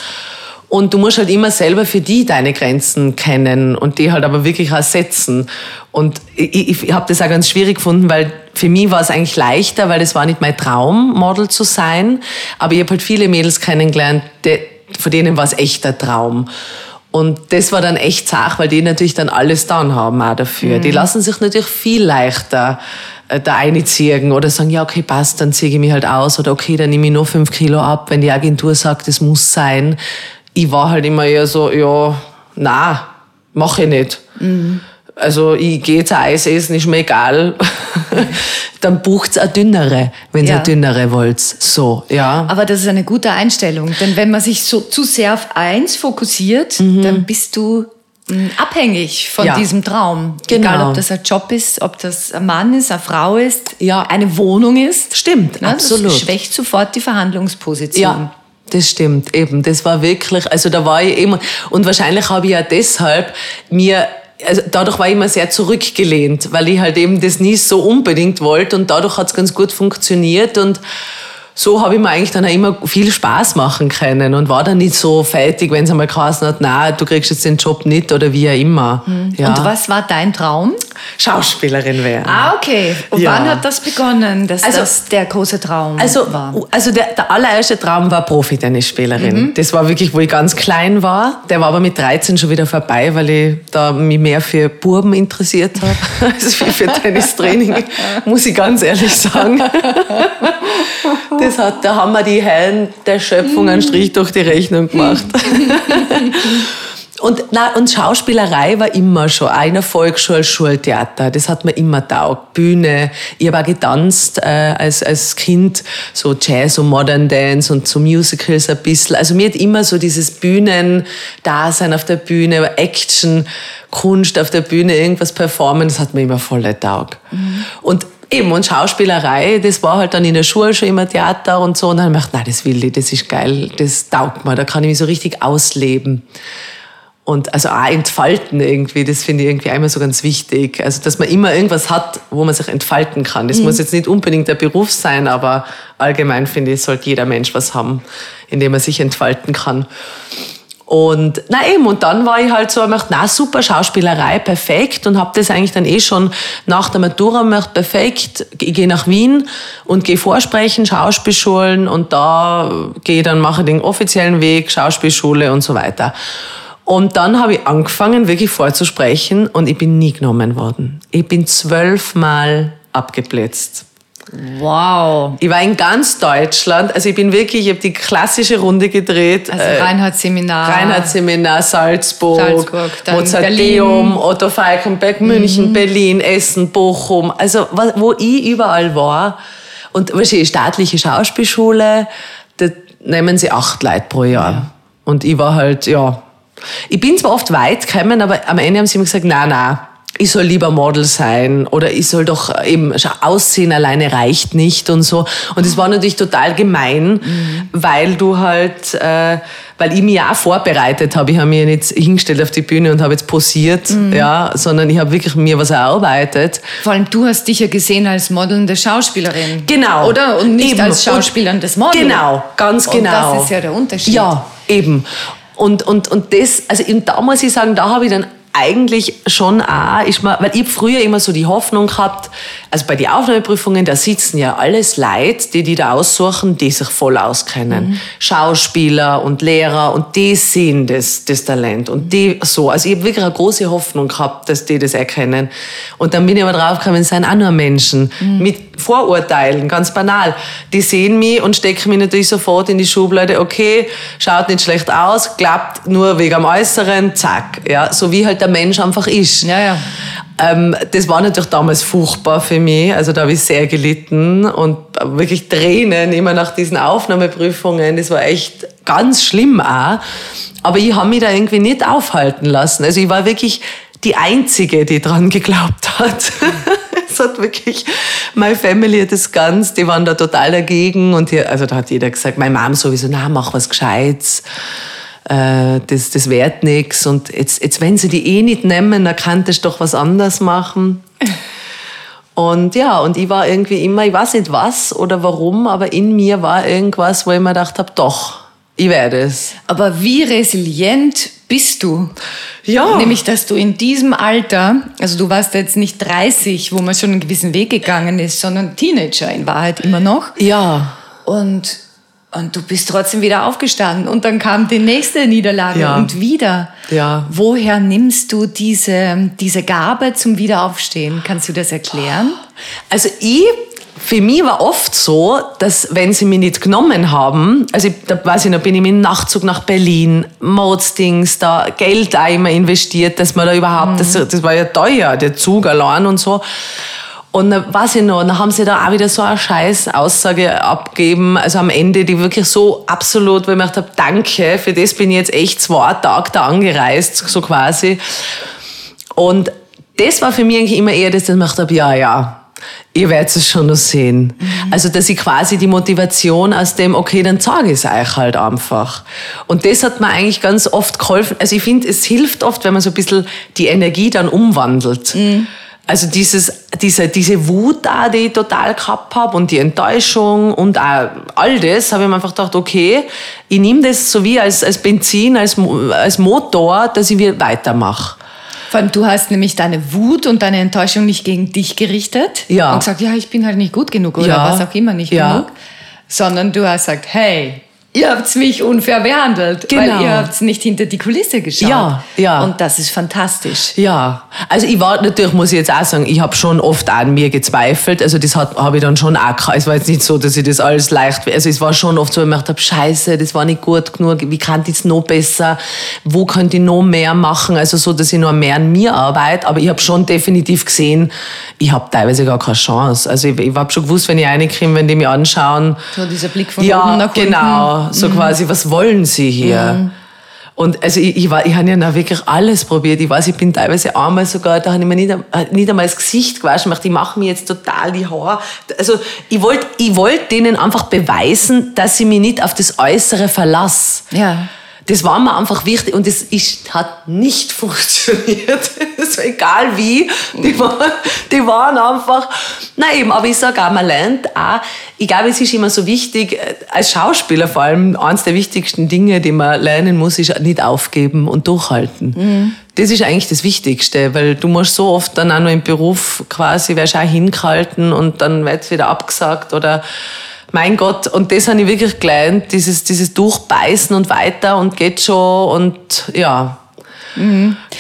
Und du musst halt immer selber für die deine Grenzen kennen und die halt aber wirklich auch setzen. Und ich, ich, habe das auch ganz schwierig gefunden, weil für mich war es eigentlich leichter, weil das war nicht mein Traum, Model zu sein. Aber ich habe halt viele Mädels kennengelernt, die, von denen war es echt der Traum. Und das war dann echt Sache, weil die natürlich dann alles dann haben auch dafür. Die lassen sich natürlich viel leichter äh, da einziehen oder sagen, ja, okay, passt, dann ziehe ich mich halt aus oder okay, dann nehme ich nur fünf Kilo ab, wenn die Agentur sagt, es muss sein. Ich war halt immer eher so, ja, na, mache ich nicht. Also ich gehe jetzt ein Eis essen, ist mir egal. *laughs* dann bucht's eine dünnere, wenn ihr Ja. eine dünnere wollt. So, ja. Aber das ist eine gute Einstellung, denn wenn man sich so zu sehr auf eins fokussiert, dann bist du mh, abhängig von Mhm. Ja. diesem Traum. Genau. Egal, ob das ein Job ist, ob das ein Mann ist, eine Frau ist, Ja. eine Wohnung ist. Stimmt, Ne? absolut. Das schwächt sofort die Verhandlungsposition. Ja, das stimmt, eben. Das war wirklich, also da war ich immer, und wahrscheinlich habe ich ja deshalb mir, also dadurch war ich immer sehr zurückgelehnt, weil ich halt eben das nie so unbedingt wollte und dadurch hat es ganz gut funktioniert und so habe ich mir eigentlich dann auch immer viel Spaß machen können und war dann nicht so fertig, wenn es einmal geheißen hat, na, du kriegst jetzt den Job nicht oder wie auch immer. Ja. Und was war dein Traum? Schauspielerin werden. Ah, okay. Und Ja. wann hat das begonnen, dass Also- das der große Traum Also, war? also der, der allererste Traum war Profi-Tennisspielerin. Das war wirklich, wo ich ganz klein war. Der war aber mit 13 schon wieder vorbei, weil ich da mich mehr für Burben interessiert habe, *laughs* als für Tennistraining, *laughs* muss ich ganz ehrlich sagen. *laughs* Das hat, da haben wir die Herren der Schöpfung einen Strich durch die Rechnung gemacht. *laughs* Und, na, und Schauspielerei war immer schon, auch in der Volksschule, Schultheater, das hat mir immer taugt. Bühne, ich habe auch getanzt äh, als, als Kind, so Jazz und Modern Dance und so Musicals ein bisschen. Also mir hat immer so dieses Bühnen-Dasein auf der Bühne, Action, Kunst auf der Bühne, irgendwas performen, das hat mir immer voll taugt. Und Eben, und Schauspielerei, das war halt dann in der Schule schon immer Theater und so. Und dann habe ich gedacht, nein, das will ich, das ist geil, das taugt mir, da kann ich mich so richtig ausleben. Und also auch entfalten irgendwie, das finde ich irgendwie einmal so ganz wichtig. Also, dass man immer irgendwas hat, wo man sich entfalten kann. Das muss jetzt nicht unbedingt der Beruf sein, aber allgemein finde ich, sollte jeder Mensch was haben, in dem er sich entfalten kann. Und na eben, und dann war ich halt so, ich dachte, na super, Schauspielerei, perfekt. Und habe das eigentlich dann eh schon nach der Matura gemacht, perfekt. Ich gehe nach Wien und gehe vorsprechen, Schauspielschulen und da gehe dann, mache den offiziellen Weg, Schauspielschule und so weiter. Und dann habe ich angefangen, wirklich vorzusprechen und ich bin nie genommen worden. Ich bin zwölfmal abgeblitzt. Wow. Ich war in ganz Deutschland, also ich bin wirklich, ich habe die klassische Runde gedreht. Also äh, Reinhard-Seminar. Reinhardt-Seminar, Salzburg, Salzburg, Mozarteum. Mhm. Otto Falkenberg, München, Berlin, Essen, Bochum. Also wo ich überall war. Und weißt du, staatliche Schauspielschule, da nehmen sie acht Leute pro Jahr. Und ich war halt, ja. Ich bin zwar oft weit gekommen, aber am Ende haben sie mir gesagt, na na, ich soll lieber Model sein oder ich soll doch eben schau, aussehen alleine reicht nicht und so. Und es war natürlich total gemein, weil du halt, äh, weil ich mich ja auch vorbereitet habe. Ich habe mich nicht hingestellt auf die Bühne und habe jetzt posiert, ja, sondern ich habe wirklich mir was erarbeitet. Vor allem, du hast dich ja gesehen als modelnde Schauspielerin. Genau. Oder? Und nicht Eben. als Schauspielerndes Model. Genau, ganz Und genau. das ist ja der Unterschied. Ja, eben. Und, und, und das, also eben da muss ich sagen, da habe ich dann eigentlich schon auch, ist mir, weil ich früher immer so die Hoffnung gehabt, also bei den Aufnahmeprüfungen, da sitzen ja alles Leute, die die da aussuchen, die sich voll auskennen. Schauspieler und Lehrer und die sehen das, das Talent und die so. Also ich habe wirklich eine große Hoffnung gehabt, dass die das erkennen. Und dann bin ich aber draufgekommen, es sind auch nur Menschen mit Vorurteilen, ganz banal. Die sehen mich und stecken mich natürlich sofort in die Schublade, okay, schaut nicht schlecht aus, klappt nur wegen am Äußeren, zack. Ja, so wie halt der Mensch einfach ist. Ja, ja. Ähm, das war natürlich damals furchtbar für mich. Also da habe ich sehr gelitten und wirklich Tränen immer nach diesen Aufnahmeprüfungen. Das war echt ganz schlimm auch. Aber ich habe mich da irgendwie nicht aufhalten lassen. Also ich war wirklich die Einzige, die dran geglaubt hat. *laughs* Es hat wirklich, meine Family das ganz, die waren da total dagegen. Und hier, also da hat jeder gesagt, meine Mom sowieso, na, mach was Gescheites äh, das, das währt nichts. Und jetzt, jetzt, wenn sie die eh nicht nehmen, dann könntest du doch was anderes machen. Und ja, und ich war irgendwie immer, ich weiß nicht was oder warum, aber in mir war irgendwas, wo ich mir gedacht habe, doch, ich werde es. Aber wie resilient bist du? Ja. Nämlich, dass du in diesem Alter, also du warst jetzt nicht 30, wo man schon einen gewissen Weg gegangen ist, sondern Teenager in Wahrheit immer noch. Ja. Und, und du bist trotzdem wieder aufgestanden. Und dann kam die nächste Niederlage Ja. und wieder. Ja. Woher nimmst du diese, diese Gabe zum Wiederaufstehen? Kannst du das erklären? Also ich, für mich war oft so, dass wenn sie mich nicht genommen haben, also ich, da weiß ich noch, bin ich mit dem Nachtzug nach Berlin, Modstings, da Geld immer investiert, dass man da überhaupt, das, das war ja teuer, der Zug allein und so. Und dann weiß ich noch, dann haben sie da auch wieder so eine scheiß Aussage abgegeben, also am Ende, die wirklich so absolut, wo ich mir gedacht habe, danke, für das bin ich jetzt echt zwei Tage da angereist, so quasi. Und das war für mich eigentlich immer eher, dass ich gemacht habe, ja, ja, ihr werdet es schon noch sehen. Also, dass ich quasi die Motivation aus dem, okay, dann sage ich es euch halt einfach. Und das hat mir eigentlich ganz oft geholfen. Also, ich finde, es hilft oft, wenn man so ein bisschen die Energie dann umwandelt. Also dieses, diese, diese Wut da, die ich total gehabt habe und die Enttäuschung und all das, habe ich mir einfach gedacht, okay, ich nehme das so wie als, als Benzin, als, als Motor, dass ich wieder weitermache. Vor allem, du hast nämlich deine Wut und deine Enttäuschung nicht gegen dich gerichtet Ja. und gesagt, ja, ich bin halt nicht gut genug oder Ja. was auch immer nicht Ja. genug, sondern du hast gesagt, hey, ihr habt mich unfair behandelt, Genau. weil ihr habt nicht hinter die Kulisse geschaut. Ja, ja. Und das ist fantastisch. Ja, also ich war natürlich, muss ich jetzt auch sagen, ich habe schon oft an mir gezweifelt. Also das habe ich dann schon auch. Es war jetzt nicht so, dass ich das alles leicht, also es war schon oft so, ich habe, scheiße, das war nicht gut genug, wie kann ich es noch besser, wo könnte ich noch mehr machen, also so, dass ich noch mehr an mir arbeite. Aber ich habe schon definitiv gesehen, ich habe teilweise gar keine Chance. Also ich, ich habe schon gewusst, wenn ich reinkomme, wenn die mich anschauen, So dieser Blick von ja, oben nach unten. genau. So quasi, was wollen Sie hier? Und also ich, ich, war, ich habe ja noch wirklich alles probiert. Ich weiß, ich bin teilweise einmal sogar, da habe ich mir nicht, äh, nicht einmal das Gesicht gewaschen. Ich dachte, ich mache mir jetzt total die Haare. Also ich wollte ich wollt denen einfach beweisen, dass ich mich nicht auf das Äußere verlasse. Ja. Das war mir einfach wichtig und das ist, hat nicht *laughs* funktioniert. War egal wie. Die waren, die waren einfach, nein eben, aber ich sage auch, man lernt auch, ich glaube, es ist immer so wichtig, äh, als Schauspieler vor allem, eines der wichtigsten Dinge, die man lernen muss, ist nicht aufgeben und durchhalten. Das ist eigentlich das Wichtigste, weil du musst so oft dann auch noch im Beruf quasi, wirst auch hingehalten und dann wird wieder abgesagt oder mein Gott, und das habe ich wirklich gelernt, dieses, dieses Durchbeißen und weiter und geht schon und ja.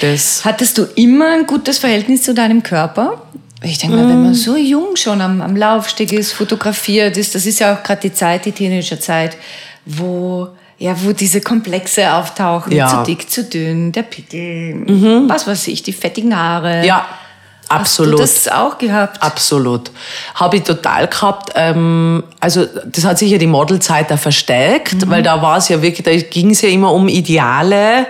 Das, Hattest du immer ein gutes Verhältnis zu deinem Körper? Ich denke mal, wenn man so jung schon am, am Laufsteg ist, fotografiert ist, das ist ja auch gerade die Zeit, die Teenagerzeit, wo, ja, wo diese Komplexe auftauchen, Ja. zu dick, zu dünn, der Pickel, was weiß ich, die fettigen Haare. ja, absolut. Hast du das auch gehabt? Absolut. Habe ich total gehabt. Ähm, also das hat sicher die Modelzeit da verstärkt, weil da war es ja wirklich, da ging es ja immer um Ideale,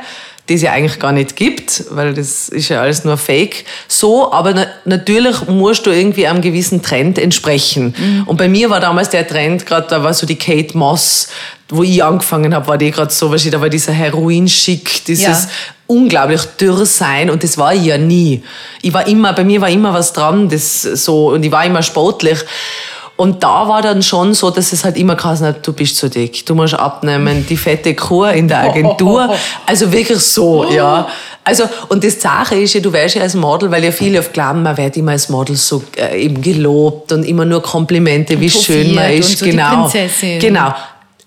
die es ja eigentlich gar nicht gibt, weil das ist ja alles nur Fake. So, aber na natürlich musst du irgendwie einem gewissen Trend entsprechen. Und bei mir war damals der Trend gerade, da war so die Kate Moss, wo ich angefangen habe, war die gerade so, weißt du, da war dieser Heroin-Schick, dieses Ja. unglaublich dürr sein und das war ich ja nie. Ich war immer, bei mir war immer was dran, das so, und ich war immer sportlich. Und da war dann schon so, dass es halt immer geheißen hat, du bist zu dick, du musst abnehmen, die fette Kur in der Agentur. Also wirklich so, ja. Also, und das Sache ist ja, du wärst ja als Model, weil ja viele oft glauben, man wird immer als Model so äh, eben gelobt und immer nur Komplimente, wie schön man ist. und so die genau. Prinzessin. Genau.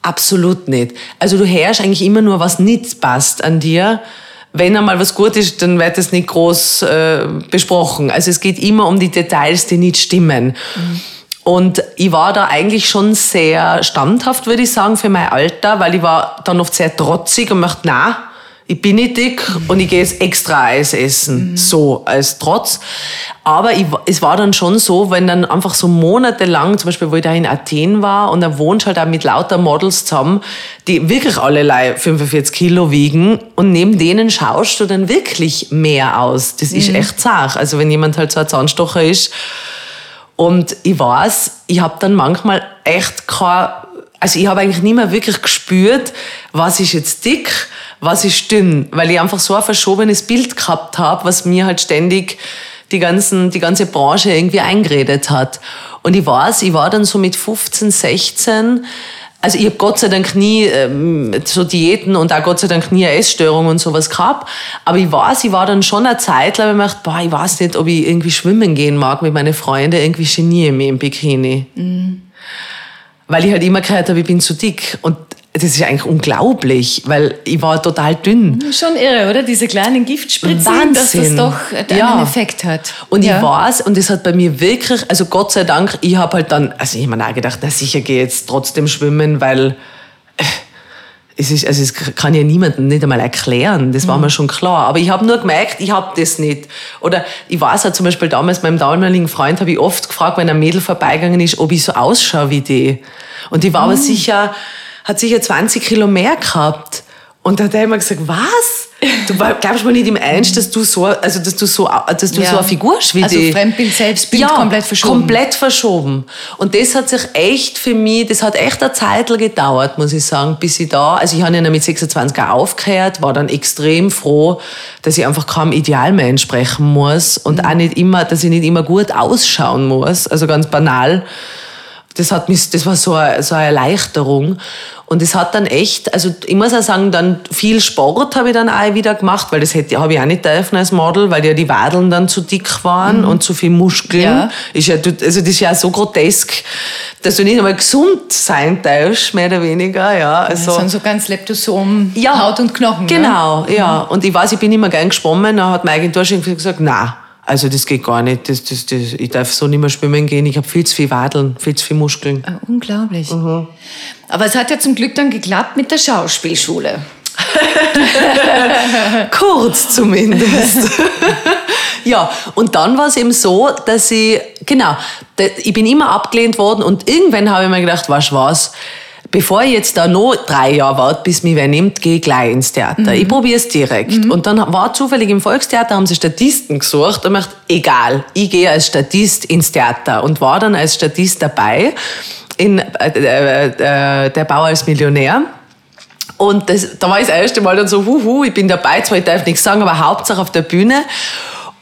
Absolut nicht. Also du hörst eigentlich immer nur, was nicht passt an dir. Wenn einmal was gut ist, dann wird das nicht groß äh, besprochen. Also es geht immer um die Details, die nicht stimmen. Und ich war da eigentlich schon sehr standhaft, würde ich sagen, für mein Alter, weil ich war dann oft sehr trotzig und möchte, na, ich bin nicht dick und ich gehe jetzt extra Eis essen. So, als Trotz. Aber ich, es war dann schon so, wenn dann einfach so monatelang, zum Beispiel, wo ich da in Athen war und da wohnst halt auch mit lauter Models zusammen, die wirklich alle 45 Kilo wiegen und neben denen schaust du dann wirklich mehr aus. Das ist echt zart. Also wenn jemand halt so ein Zahnstocher ist, und ich weiß, ich habe dann manchmal echt kein, also ich habe eigentlich nicht mehr wirklich gespürt, was ist jetzt dick, was ist dünn, weil ich einfach so ein verschobenes Bild gehabt habe, was mir halt ständig die, ganzen, die ganze Branche irgendwie eingeredet hat. Und ich weiß, ich war dann so mit 15, 16, also ich habe Gott sei Dank nie ähm, so Diäten und auch Gott sei Dank nie eine Essstörung und sowas gehabt. Aber ich weiß, ich war dann schon eine Zeit lang, ich gedacht, boah, ich weiß nicht, ob ich irgendwie schwimmen gehen mag mit meinen Freunden, irgendwie geniere ich mich im Bikini. Weil ich halt immer gehört habe, ich bin zu dick. Und das ist eigentlich unglaublich, weil ich war total dünn. Schon irre, oder? Diese kleinen Giftspritzen, dass das Wahnsinn. doch einen Ja. Effekt hat. Und ja. ich weiß, und das hat bei mir wirklich, also Gott sei Dank, ich habe halt dann, also ich habe mir auch gedacht, na sicher gehe ich jetzt trotzdem schwimmen, weil äh, es ist, also es kann ja niemandem nicht einmal erklären, das war mir schon klar. Aber ich habe nur gemerkt, ich habe das nicht. Oder ich weiß auch zum Beispiel damals meinem damaligen Freund habe ich oft gefragt, wenn ein Mädel vorbeigegangen ist, ob ich so ausschaue wie die. Und die war aber sicher, hat sicher 20 Kilo mehr gehabt. Und da hat er immer gesagt, was? Du glaubst mir nicht im Ernst, dass du so, also dass du so, dass du Ja. so eine Figur wie Also. Fremdbild, Selbstbild komplett verschoben. komplett verschoben. Und das hat sich echt für mich, das hat echt eine Zeit gedauert, muss ich sagen, bis ich da, also ich habe ja mit 26 auch aufgehört, war dann extrem froh, dass ich einfach keinem Ideal mehr entsprechen muss und Mhm. auch nicht immer, dass ich nicht immer gut ausschauen muss, also ganz banal das hat mich, das war so eine, so eine Erleichterung. Und es hat dann echt, also ich muss auch sagen, dann viel Sport habe ich dann auch wieder gemacht, weil das hätte, habe ich auch nicht dürfen als Model, weil ja die Wadeln dann zu dick waren und zu viel Muskeln. Ja. Ist ja, also das ist ja so grotesk, dass du nicht einmal gesund sein darfst, mehr oder weniger, ja. Das Also, sind so ganz Leptosom, ja, Haut und Knochen. Ne? Genau, ja. Und ich weiß, ich bin immer gern geschwommen, dann hat meine Agentur schon gesagt, na, also das geht gar nicht, das, das, das, ich darf so nicht mehr schwimmen gehen, ich habe viel zu viel Wadeln, viel zu viel Muskeln. Ah, Unglaublich. Mhm. Aber es hat ja zum Glück dann geklappt mit der Schauspielschule. *laughs* Kurz zumindest. *laughs* ja, und dann war es eben so, dass ich, genau, ich bin immer abgelehnt worden und irgendwann habe ich mir gedacht, du was, bevor ich jetzt da noch drei Jahre warte, bis mich wer nimmt, gehe ich gleich ins Theater. Ich probiere es direkt. Und dann war zufällig im Volkstheater, haben sie Statisten gesucht und ich dachte, egal, ich gehe als Statist ins Theater und war dann als Statist dabei in äh, äh, äh, Der Bauer als Millionär. Und das, da war ich das erste Mal dann so, huhu, ich bin dabei, zwar ich darf nichts sagen, aber Hauptsache auf der Bühne.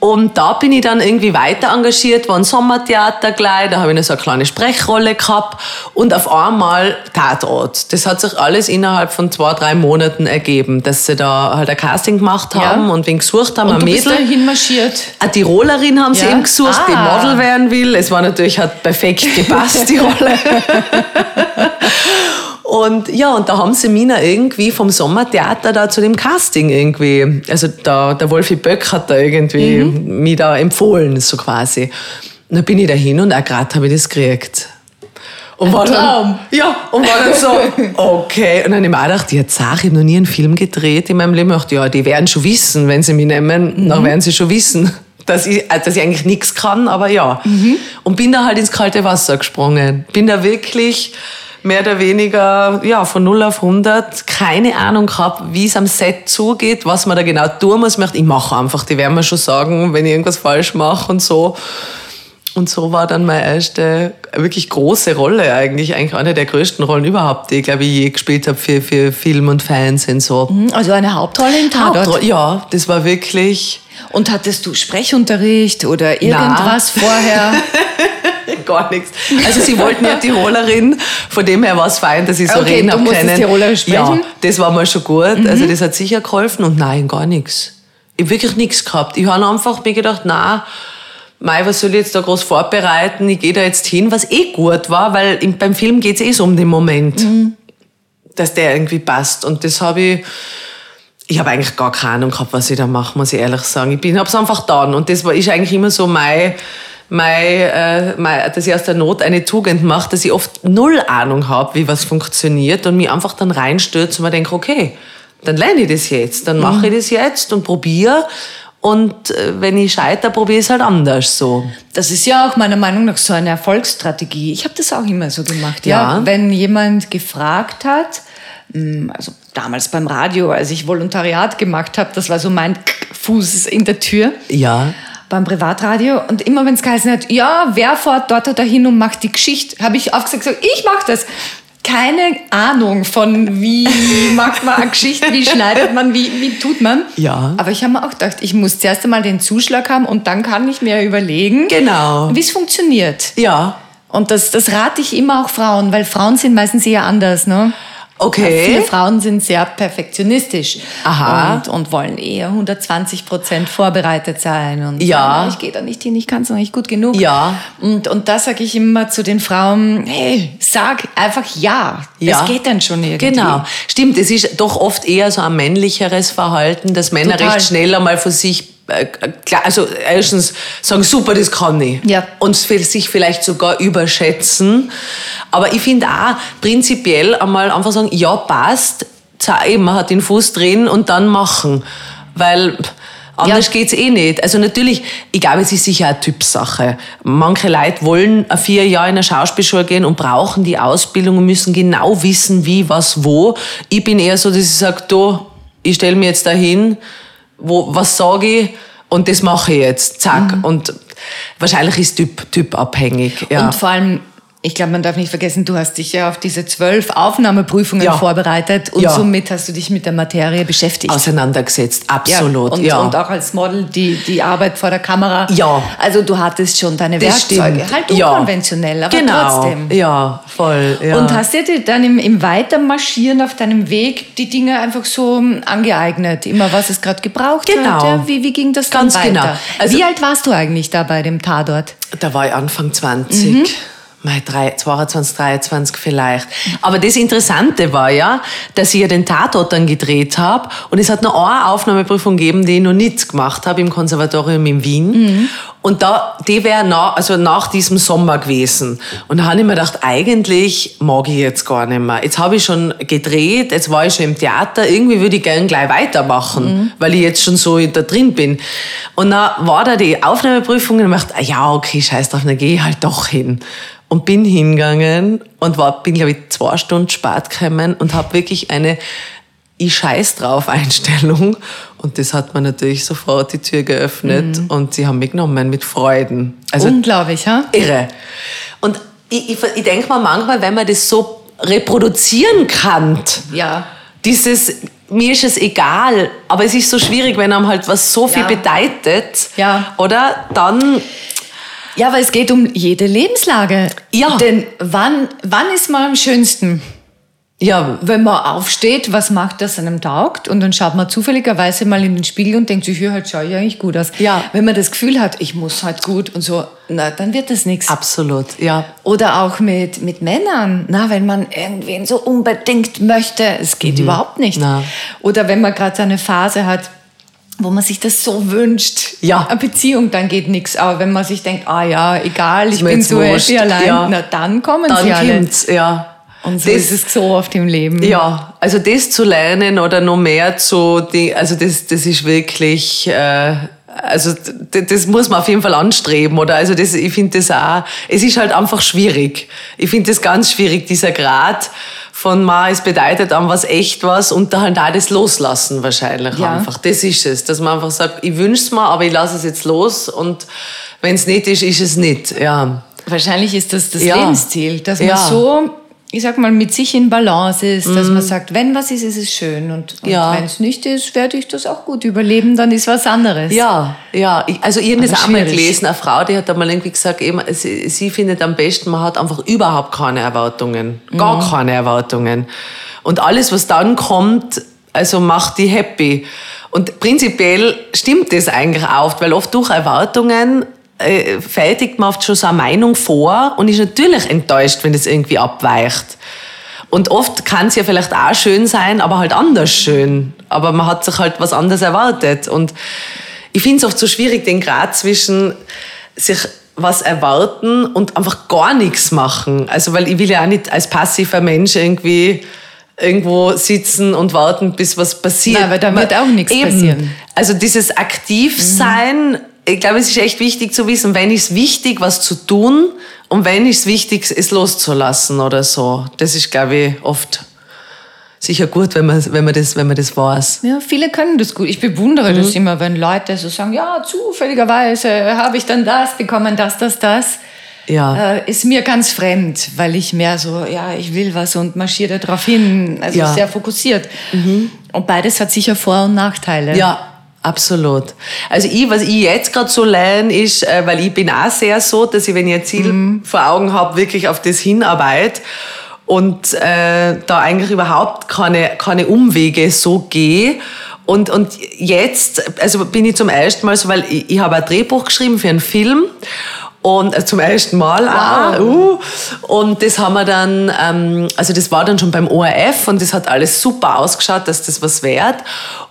Und da bin ich dann irgendwie weiter engagiert, war ein Sommertheater gleich, da habe ich noch so eine kleine Sprechrolle gehabt und auf einmal Tatort. Das hat sich alles innerhalb von zwei, drei Monaten ergeben, dass sie da halt ein Casting gemacht haben Ja. und wen gesucht haben, Und ein du bist Mädel. dahin marschiert. Eine Tirolerin haben sie Ja? eben gesucht, die Ah. Model werden will. Es war natürlich, hat perfekt gepasst, die Rolle. *laughs* Und ja, und da haben sie mich irgendwie vom Sommertheater da zu dem Casting irgendwie, also da, der Wolfi Böck hat da irgendwie Mhm. mich da empfohlen, so quasi. Und dann bin ich da hin und auch gerade habe ich das gekriegt. Und war dann, ja, und war dann so, *laughs* okay. Und dann habe ich mir auch gedacht, ja, Zach, ich habe noch nie einen Film gedreht in meinem Leben. Ich dachte, ja, die werden schon wissen, wenn sie mich nehmen, dann werden sie schon wissen, *laughs* dass ich, äh, dass ich eigentlich nichts kann, aber ja. Und bin da halt ins kalte Wasser gesprungen. Bin da wirklich mehr oder weniger, ja, von 0 auf 100, keine Ahnung gehabt, wie es am Set zugeht, was man da genau tun muss. Ich mache einfach, die werden mir schon sagen, wenn ich irgendwas falsch mache und so. Und so war dann meine erste wirklich große Rolle eigentlich, eigentlich eine der größten Rollen überhaupt, die ich glaube ich je gespielt habe für, für Film und Fernsehen so. Also eine Hauptrolle im Tatort. Hauptrolle, ja, das war wirklich Und hattest du Sprechunterricht oder irgendwas vorher? *laughs* *laughs* gar nichts. Also sie wollten ja Tirolerin, von dem her war es fein, dass ich so Okay, reden habe können. Tirolerisch Ja, sprechen? Mhm. das war mir schon gut. Also das hat sicher geholfen und nein, gar nichts. Ich habe wirklich nichts gehabt. Ich habe einfach mir gedacht, na, Mei, was soll ich jetzt da groß vorbereiten? Ich gehe da jetzt hin, was eh gut war, weil im, beim Film geht es eh so um den Moment, Mhm. dass der irgendwie passt. Und das habe ich, ich habe eigentlich gar keine Ahnung gehabt, was ich da mache, muss ich ehrlich sagen. Ich bin, habe es einfach getan. Und das war, ist eigentlich immer so mein, mein, äh, mein, dass ich aus der Not eine Tugend mache, dass ich oft null Ahnung habe, wie was funktioniert und mich einfach dann reinstürze und mir denke, okay, dann lerne ich das jetzt, dann mache ich das jetzt und probiere. Und äh, wenn ich scheitere, probiere ich es halt anders so. Das ist ja auch meiner Meinung nach so eine Erfolgsstrategie. Ich habe das auch immer so gemacht. Ja. Ja. Wenn jemand gefragt hat, mh, also damals beim Radio, als ich Volontariat gemacht habe, das war so mein Fuß in der Tür. Ja. Beim Privatradio und immer wenn es geheißen hat, ja, wer fährt dort oder hin und macht die Geschichte, habe ich aufgesagt, gesagt, ich mache das. Keine Ahnung von wie *laughs* macht man eine Geschichte, wie schneidet man, wie, wie tut man. Ja. Aber ich habe mir auch gedacht, ich muss zuerst einmal den Zuschlag haben und dann kann ich mir überlegen, Genau. wie es funktioniert. Ja. Und das, das rate ich immer auch Frauen, weil Frauen sind meistens eher anders, ne? Okay. Viele Frauen sind sehr perfektionistisch Aha. Und, und wollen eher 120 Prozent vorbereitet sein. Und Ja. sagen, ich gehe da nicht hin, ich kann es noch nicht gut genug. Ja. Und, und da sage ich immer zu den Frauen, hey, sag einfach ja. Ja. Es geht dann schon irgendwie. Genau, stimmt. Es ist doch oft eher so ein männlicheres Verhalten, dass Männer Total. recht schnell einmal von sich, klar, also erstens sagen, super, das kann ich. Ja. Und sich vielleicht sogar überschätzen. Aber ich finde auch prinzipiell einmal einfach sagen, ja, passt, eben, man hat den Fuß drin und dann machen. Weil anders Ja. geht's eh nicht. Also natürlich, ich glaube, es ist sicher eine Typsache. Manche Leute wollen vier Jahre in eine Schauspielschule gehen und brauchen die Ausbildung und müssen genau wissen, wie, was, wo. Ich bin eher so, dass ich sage, du, ich stelle mir jetzt dahin, wo, was sage ich und das mache ich jetzt, zack. Und wahrscheinlich ist Typ, typabhängig. Ja. Und vor allem, ich glaube, man darf nicht vergessen, du hast dich ja auf diese zwölf Aufnahmeprüfungen Ja. vorbereitet und Ja. somit hast du dich mit der Materie beschäftigt. Auseinandergesetzt, absolut. Ja, und, und auch als Model die, die Arbeit vor der Kamera. Ja. Also du hattest schon deine Das Werkzeuge. stimmt. Halt Ja. unkonventionell, aber genau. trotzdem. Ja, voll. Und hast du dir dann im, im Weitermarschieren auf deinem Weg die Dinge einfach so ähm, angeeignet? Immer was es gerade gebraucht Genau. hat? Wie, wie ging das Ganz dann weiter? genau. Also- wie alt warst du eigentlich da bei dem Tatort? Da war ich Anfang 20. Mhm. Mai, drei- 22, 23 vielleicht. Aber das Interessante war ja, dass ich ja den Tatort dann gedreht habe und es hat noch eine Aufnahmeprüfung gegeben, die ich noch nicht gemacht habe im Konservatorium in Wien. Mhm. Und da, die wäre nach, also nach diesem Sommer gewesen. Und da habe ich mir gedacht, eigentlich mag ich jetzt gar nicht mehr. Jetzt habe ich schon gedreht, jetzt war ich schon im Theater, irgendwie würde ich gern gleich weitermachen, weil ich jetzt schon so da drin bin. Und dann war da die Aufnahmeprüfung und ich dachte, ah ja, okay, scheiß drauf, dann gehe ich halt doch hin. Und bin hingegangen und war, bin, glaube ich, zwei Stunden spät gekommen und habe wirklich eine ich scheiß drauf Einstellung. Und das hat mir natürlich sofort die Tür geöffnet und sie haben mich genommen mit Freuden. Also Unglaublich, ha? irre. Und ich, ich, ich denke mal manchmal, wenn man das so reproduzieren kann, Ja. dieses, mir ist es egal, aber es ist so schwierig, wenn einem halt was so viel Ja. bedeutet, Ja. oder? Dann, Ja, aber es geht um jede Lebenslage. Ja. Denn wann, wann ist man am schönsten? ja, Wenn man aufsteht, was macht das einem taugt? Und dann schaut man zufälligerweise mal in den Spiegel und denkt sich, ja, heute schaue ich eigentlich gut aus. Ja. Wenn man das Gefühl hat, ich muss halt gut und so, na, dann wird das nichts. absolut, ja. Oder auch mit, mit Männern, na, wenn man irgendwen so unbedingt möchte, es geht überhaupt nicht. Na. Oder wenn man gerade so eine Phase hat, wo man sich das so wünscht, Ja. eine Beziehung, dann geht nichts. Aber wenn man sich denkt, ah ja, egal, ich bin so wurscht. happy allein, Ja. na dann kommen Dann sie alle. kommt's, ja. Und so Das- ist es so oft im Leben. Ja, also das zu lernen oder noch mehr zu, die, also das, das ist wirklich, äh, also d- das muss man auf jeden Fall anstreben oder also das, ich finde das auch, es ist halt einfach schwierig. Ich finde das ganz schwierig, dieser Grad von ma, es bedeutet an was echt was und da halt auch das loslassen wahrscheinlich Ja. einfach. Das ist es, dass man einfach sagt, ich wünsch's mir, aber ich lasse es jetzt los und wenn es nicht ist, ist es nicht, ja. Wahrscheinlich ist das das Ja. Lebensziel, dass man Ja. So, ich sag mal, mit sich in Balance ist, dass man sagt, wenn was ist, ist es schön. Und, und Ja. wenn es nicht ist, werde ich das auch gut überleben, dann ist was anderes. Ja, ja. Ich, also ich habe das auch mal gelesen. Eine Frau, die hat einmal irgendwie gesagt, eben, sie, sie findet am besten, man hat einfach überhaupt keine Erwartungen. Gar Mhm. keine Erwartungen. Und alles, was dann kommt, also macht die happy. Und prinzipiell stimmt das eigentlich oft, weil oft durch Erwartungen äh, fertigt man oft schon so eine Meinung vor und ist natürlich enttäuscht, wenn das irgendwie abweicht. Und oft kann es ja vielleicht auch schön sein, aber halt anders schön. Aber man hat sich halt was anderes erwartet. Und ich finde es oft so schwierig, den Grad zwischen sich was erwarten und einfach gar nichts machen. Also, weil ich will ja auch nicht als passiver Mensch irgendwie irgendwo sitzen und warten, bis was passiert. Nein, weil da wird auch nichts Eben. passieren. Also dieses Aktivsein, ich glaube, es ist echt wichtig zu wissen, wenn ist wichtig, was zu tun und wenn ist wichtig, es loszulassen oder so. Das ist, glaube ich, oft sicher gut, wenn man, wenn man, das, wenn man das weiß. Ja, viele können das gut. Ich bewundere Mhm. das immer, wenn Leute so sagen, ja, zufälligerweise habe ich dann das bekommen, das, das, das. Ja. Äh, ist mir ganz fremd, weil ich mehr so, ja, ich will was und marschiere darauf hin, also Ja. Mhm. sehr fokussiert. Und beides hat sicher Vor- und Nachteile. Ja, absolut. Also ich, was ich jetzt gerade so lerne, ist, äh, weil ich bin auch sehr so, dass ich, wenn ich ein Ziel vor Augen habe, wirklich auf das hinarbeite und äh, da eigentlich überhaupt keine, keine Umwege so gehe. Und, und jetzt, also bin ich zum ersten Mal so, weil ich, ich habe ein Drehbuch geschrieben für einen Film und äh, zum ersten Mal auch. Uh, und das haben wir dann, ähm, also das war dann schon beim ORF und das hat alles super ausgeschaut, dass das was wert.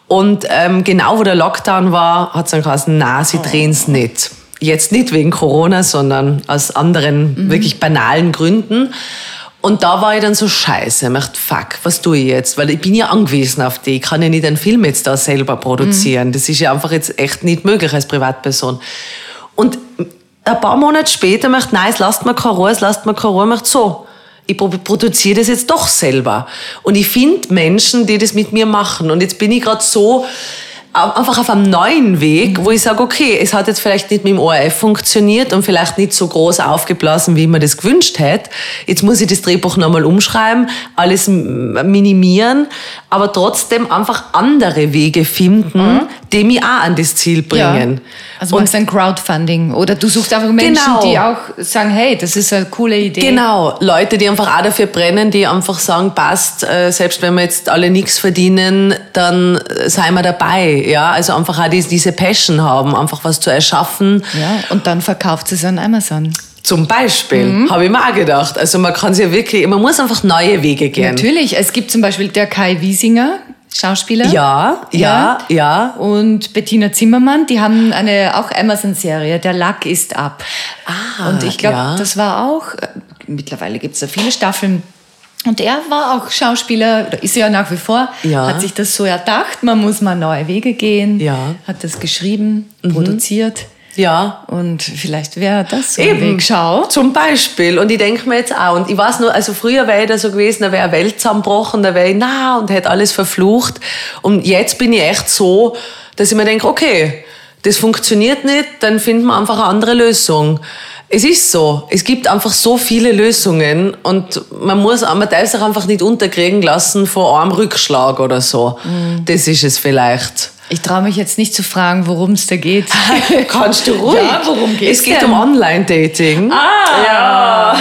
Und ähm, genau wo der Lockdown war, hat es dann geheißen, na, sie drehen's nicht. Jetzt nicht wegen Corona, sondern aus anderen wirklich banalen Gründen. Und da war ich dann so scheiße. Ich dachte, fuck, was tue ich jetzt? Weil ich bin ja angewiesen auf die. Ich kann ja nicht einen Film jetzt da selber produzieren. Das ist ja einfach jetzt echt nicht möglich als Privatperson. Und ein paar Monate später möchte nein, es lasst mir keine Ruhe, es lasst mir keine Ruhe, macht so. Ich pro- produziere das jetzt doch selber. Und ich finde Menschen, die das mit mir machen. Und jetzt bin ich gerade so einfach auf einem neuen Weg, wo ich sage, okay, es hat jetzt vielleicht nicht mit dem ORF funktioniert und vielleicht nicht so groß aufgeblasen, wie mir das gewünscht hätte. Jetzt muss ich das Drehbuch nochmal umschreiben, alles minimieren, aber trotzdem einfach andere Wege finden, die auch an das Ziel bringen. Also machst ein Crowdfunding oder du suchst einfach Menschen, Genau. die auch sagen, hey, das ist eine coole Idee. Genau, Leute, die einfach auch dafür brennen, die einfach sagen, passt, äh, selbst wenn wir jetzt alle nichts verdienen, dann äh, seien wir dabei. Ja, also einfach auch dies- diese Passion haben, einfach was zu erschaffen. Ja, und dann verkauft es an Amazon. Zum Beispiel, Mhm. habe ich mir auch gedacht. Also man kann sich ja wirklich, man muss einfach neue Wege gehen. Natürlich, es gibt zum Beispiel der Kai Wiesinger, Schauspieler. Ja, ja, ja. Und Bettina Zimmermann, die haben eine auch Amazon-Serie, Der Lack ist ab. Ah, Und ich glaube, ja. das war auch, äh, mittlerweile gibt es da viele Staffeln. Und er war auch Schauspieler, ist ja nach wie vor, Ja. hat sich das so erdacht, man muss mal neue Wege gehen, Ja. Mhm. hat das geschrieben, produziert. Ja. Und vielleicht wäre das so Eben, Weg. Schau. Zum Beispiel. Und ich denke mir jetzt auch, und ich weiß nur, also früher wäre ich da so gewesen, da wäre eine Welt zusammengebrochen, da wäre ich na und hätte alles verflucht. Und jetzt bin ich echt so, dass ich mir denke, okay, das funktioniert nicht, dann finden wir einfach eine andere Lösung. Es ist so. Es gibt einfach so viele Lösungen und man muss, man darf sich einfach nicht unterkriegen lassen vor einem Rückschlag oder so. Mhm. Das ist es vielleicht. Ich traue mich jetzt nicht zu fragen, worum es da geht. *laughs* Kannst du ruhig. Ja, worum geht's Es geht denn? um Online-Dating. Ah! Ja.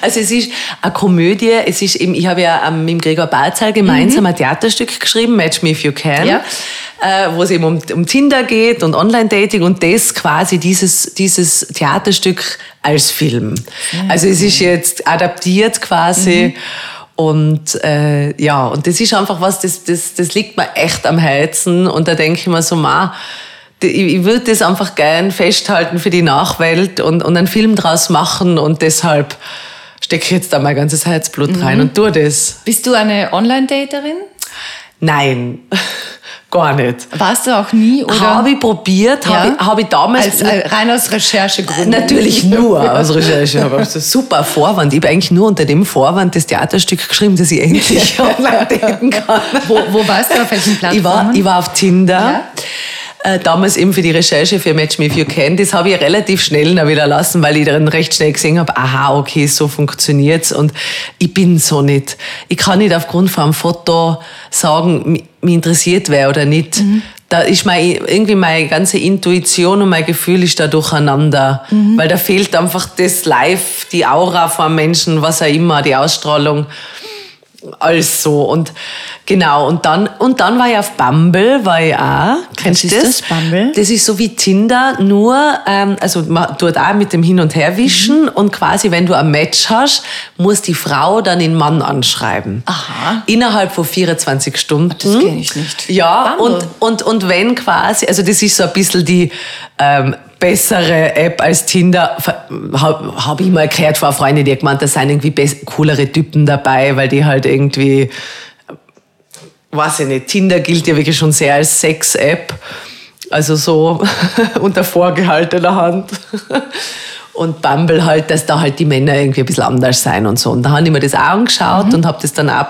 Also es ist eine Komödie. Es ist eben, ich habe ja ähm, mit Gregor Balzahl gemeinsam ein Theaterstück geschrieben, Match Me If You Can. Ja. Äh, wo es eben um, um Tinder geht und Online-Dating und das quasi dieses, dieses Theaterstück als Film. Also es ist jetzt adaptiert quasi. Und äh, ja, und das ist einfach was, das, das, das liegt mir echt am Herzen. Und da denke ich mir so, ma, ich, würde das einfach gern festhalten für die Nachwelt und, und einen Film draus machen. Und deshalb stecke ich jetzt da mein ganzes Herzblut rein und tue das. Bist du eine Online-Daterin? Nein, *laughs* gar nicht. Warst du auch nie? Oder? Habe ich probiert, habe ich, hab ich damals... Als, äh, rein aus Recherchegründen. Natürlich *laughs* nur aus Recherche, aber das ist ein super Vorwand. Ich habe eigentlich nur unter dem Vorwand das Theaterstück geschrieben, dass ich endlich *laughs* online daten kann. Wo, wo warst du? Auf welchen Plattformen? Ich war, ich war auf Tinder. Ja. Äh, damals eben für die Recherche für Match Me If You Can. Das habe ich relativ schnell dann wieder lassen, weil ich dann recht schnell gesehen habe, aha, okay, so funktioniert's und ich bin so nicht. Ich kann nicht aufgrund von einem Foto sagen, mi- mich interessiert wer oder nicht. Da ist mein, irgendwie meine ganze Intuition und mein Gefühl ist da durcheinander. Weil da fehlt einfach das Live, die Aura vom Menschen, was auch immer, die Ausstrahlung alles so und genau und dann und dann war ich auf Bumble war ich auch kennst du ist das, Bumble? das ist so wie Tinder nur ähm, also man tut auch mit dem hin und her wischen und quasi wenn du ein Match hast muss die Frau dann den Mann anschreiben Aha. innerhalb von 24 Stunden Das kenn ich nicht. ja Bumble. und und und wenn quasi also das ist so ein bisschen die ähm, bessere App als Tinder, habe hab ich mal von einer Freundin, die gemeint, da sind irgendwie coolere Typen dabei, weil die halt irgendwie, weiß ich nicht, Tinder gilt ja wirklich schon sehr als Sex-App, also so *laughs* unter vorgehaltener Hand. Und Bumble halt, dass da halt die Männer irgendwie ein bisschen anders sein und so. Und da habe ich mir das auch angeschaut und habe das dann auch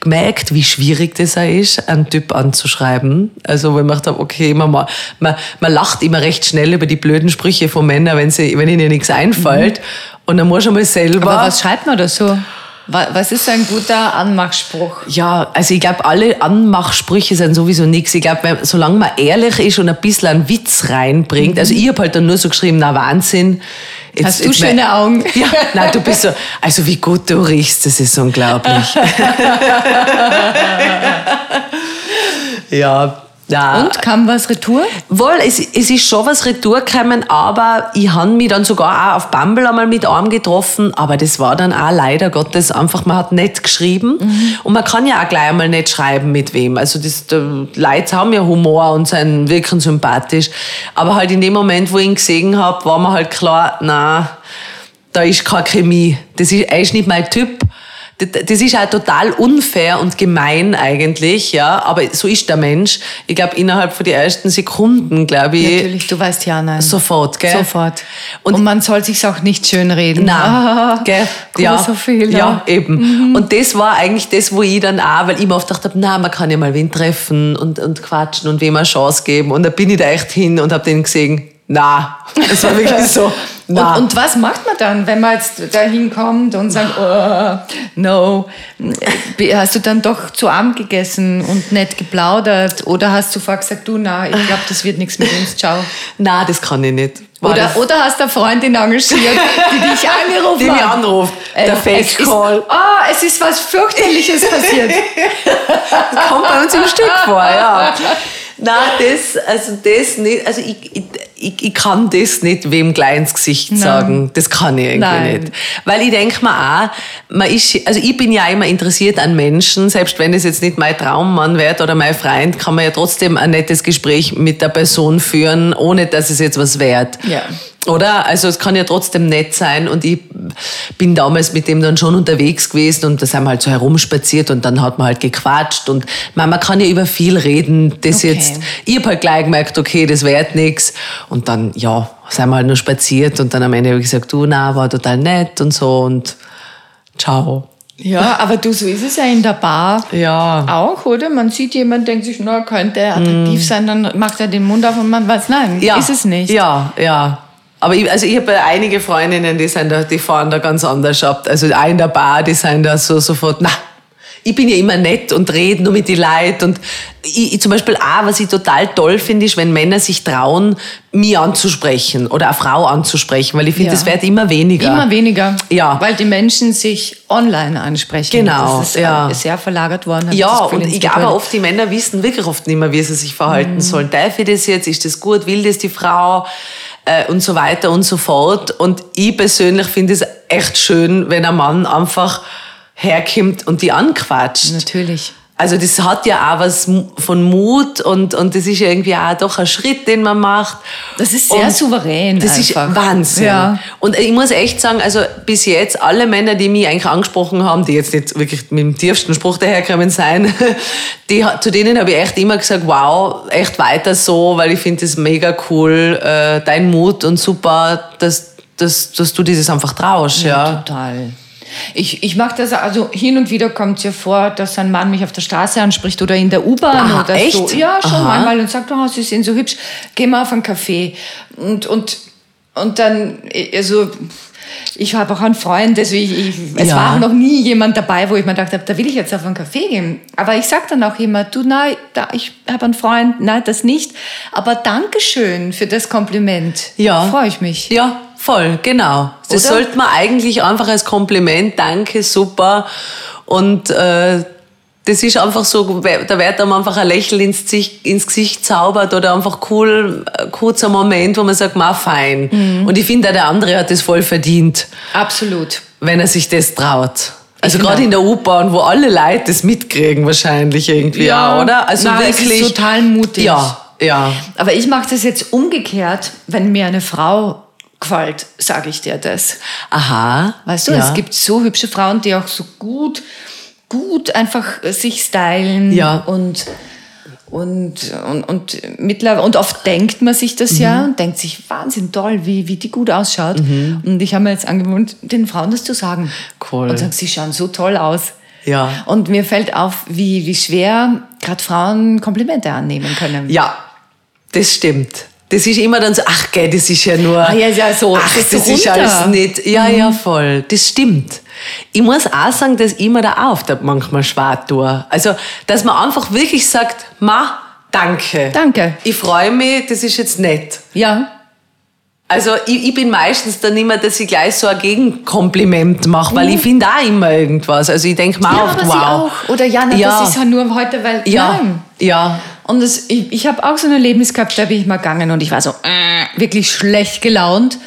gemerkt, wie schwierig das auch ist, einen Typ anzuschreiben. Also, wenn gedacht habe, okay, man, ma- man, man lacht immer recht schnell über die blöden Sprüche von Männern, wenn, sie, wenn ihnen nichts einfällt. Und dann muss man mal selber... Aber was schreibt man da so? Wa- Was ist ein guter Anmachspruch? Ja, also ich glaube, alle Anmachsprüche sind sowieso nichts. Ich glaube, solange man ehrlich ist und ein bisschen einen Witz reinbringt, also ich habe halt dann nur so geschrieben, na Wahnsinn. Jetzt, Hast du jetzt schöne mein- Augen? *laughs* Ja, nein, du bist so, also wie gut du riechst, das ist unglaublich. *laughs* ja, ja. Und kam was retour? Wohl, es, es ist schon was retour gekommen, aber ich habe mich dann sogar auch auf Bumble einmal mit einem getroffen, aber das war dann auch leider Gottes einfach, man hat nicht geschrieben und man kann ja auch gleich einmal nicht schreiben mit wem. Also das, die Leute haben ja Humor und sind wirken sympathisch, aber halt in dem Moment, wo ich ihn gesehen habe, war mir halt klar, na, da ist keine Chemie. Das ist, er ist nicht mein Typ. Das ist auch total unfair und gemein eigentlich, ja, aber so ist der Mensch. Ich glaube, innerhalb von den ersten Sekunden, glaube ich, Natürlich, du weißt ja, nein. sofort, gell? Sofort. Und- Und, man soll sich's auch nicht schönreden. Nein, Ah, *laughs* gell? großer Fehler. Ja, eben. Und das war eigentlich das, wo ich dann auch, weil ich mir oft gedacht habe, na, man kann ja mal wen treffen und, und quatschen und wem eine Chance geben. Und da bin ich da echt hin und habe den gesehen, na, *laughs* das war wirklich so. Und, und was macht man dann, wenn man jetzt da hinkommt und sagt, oh, no, hast du dann doch zu Abend gegessen und nicht geplaudert oder hast du vorher gesagt, du, na, ich glaube, das wird nichts mit uns, ciao. *laughs* na, das kann ich nicht. War Oder, das- oder hast du eine Freundin engagiert, die dich *laughs* angerufen Die mich hat? anruft. Der es ist- Fake-Call. Ah, es ist was fürchterliches passiert. *laughs* kommt bei uns im Stück vor, ja. Nein, das, also das nicht, also ich, ich, ich, ich kann das nicht wem gleich ins Gesicht sagen. Das kann ich irgendwie Nein. nicht. Weil ich denke mir auch, man ist, also ich bin ja immer interessiert an Menschen, selbst wenn es jetzt nicht mein Traummann wird oder mein Freund, kann man ja trotzdem ein nettes Gespräch mit der Person führen, ohne dass es jetzt was wert. Ja. Oder? Also es kann ja trotzdem nett sein und ich bin damals mit dem dann schon unterwegs gewesen und da sind wir halt so herumspaziert und dann hat man halt gequatscht und man, man kann ja über viel reden, das Okay. jetzt, ich hab halt gleich gemerkt, okay, das wird nix und dann, ja, sind wir halt nur spaziert und dann am Ende habe ich gesagt, du, na, war total nett und so und ciao. Ja, *laughs* aber du, so ist es ja in der Bar Ja. auch, oder? Man sieht jemanden, denkt sich, na, könnte er attraktiv sein, dann macht er den Mund auf und man weiß, nein, Mm. ja. ist es nicht. Ja, ja. Aber ich, also ich habe einige Freundinnen, die, sind da, die fahren da ganz anders ab. Also auch in der Bar, die sind da so sofort, na, ich bin ja immer nett und rede nur mit die Leuten. Und ich, ich zum Beispiel auch, was ich total toll finde, ist, wenn Männer sich trauen, mich anzusprechen oder eine Frau anzusprechen, weil ich finde, Ja. das wird immer weniger. Immer weniger. Ja. Weil die Menschen sich online ansprechen. Genau, Das ist ja. äh, sehr verlagert worden. Ja, und ich glaube oft, die Männer wissen wirklich oft nicht mehr, wie sie sich verhalten Mhm. sollen. Darf ich das jetzt? Ist das gut? Will das die Frau? Äh, und so weiter und so fort. Und ich persönlich finde es echt schön, wenn ein Mann einfach herkommt und die anquatscht. Natürlich. Also das hat ja auch was von Mut und, und das ist ja irgendwie auch doch ein Schritt, den man macht. Das ist sehr Und souverän Das einfach. ist Wahnsinn. Ja. Und ich muss echt sagen, also bis jetzt alle Männer, die mich eigentlich angesprochen haben, die jetzt nicht wirklich mit dem tiefsten Spruch daherkommen sein, *laughs* die, zu denen habe ich echt immer gesagt, wow, echt weiter so, weil ich finde das mega cool, äh, dein Mut und super, dass, dass, dass du dieses einfach traust. Ja. Total. Ich, ich mache das, also hin und wieder kommt es ja vor, dass ein Mann mich auf der Straße anspricht oder in der U-Bahn oder echt? so. Ja, schon Aha. manchmal und sagt, oh, Sie sind so hübsch, geh mal auf einen Café. Und, und, und dann, also, ich habe auch einen Freund, also ich, ich, es Ja. war noch nie jemand dabei, wo ich mir gedacht habe, da will ich jetzt auf einen Café gehen. Aber ich sage dann auch immer, du, nein, da, ich habe einen Freund, nein, das nicht. Aber Dankeschön für das Kompliment. Ja. Freue ich mich. Ja, voll, genau. Das Oder? sollte man eigentlich einfach als Kompliment, danke, super. Und äh, das ist einfach so, da wird einem einfach ein Lächeln ins Gesicht, ins Gesicht zaubert oder einfach cool, ein kurzer Moment, wo man sagt, ma fein. Mhm. Und ich finde, auch der andere hat das voll verdient, Absolut. wenn er sich das traut. Also gerade in der U-Bahn, wo alle Leute das mitkriegen wahrscheinlich irgendwie, Ja, ja, oder? Also nein, wirklich. total mutig. Ja, ja. Aber ich mache das jetzt umgekehrt, wenn mir eine Frau gefällt, sage ich dir das. Aha. Weißt du, ja. es gibt so hübsche Frauen, die auch so gut, gut einfach äh, sich stylen Ja. und und, und, und mittlerweile, und oft denkt man sich das Mhm. ja und denkt sich, Wahnsinn, toll, wie, wie die gut ausschaut. Und ich habe mir jetzt angewohnt, den Frauen das zu sagen. Cool. Und sagen, sie schauen so toll aus. Ja. Und mir fällt auf, wie, wie schwer gerade Frauen Komplimente annehmen können. Ja, das stimmt. Das ist immer dann so, ach gell, das ist ja nur. Ah, ja, ja, so, Ach, das das, ist. Mhm. alles nicht. Ja, ja, voll. Das stimmt. Ich muss auch sagen, dass ich mir da auch oft manchmal schwer tue. Also, dass man einfach wirklich sagt, ma, danke. Danke. Ich freue mich, das ist jetzt nett. Ja, Also ich, ich bin meistens dann immer, dass ich gleich so ein Gegenkompliment mache, weil Mhm. ich finde auch immer irgendwas. Also ich denke mir ja aber wow. sie auch. Oder ja, na, Ja. das ist ja nur heute, weil. Ja, Nein. ja, Und das, ich, ich habe auch so ein Erlebnis gehabt, da bin ich mal gegangen und ich war so äh, wirklich schlecht gelaunt.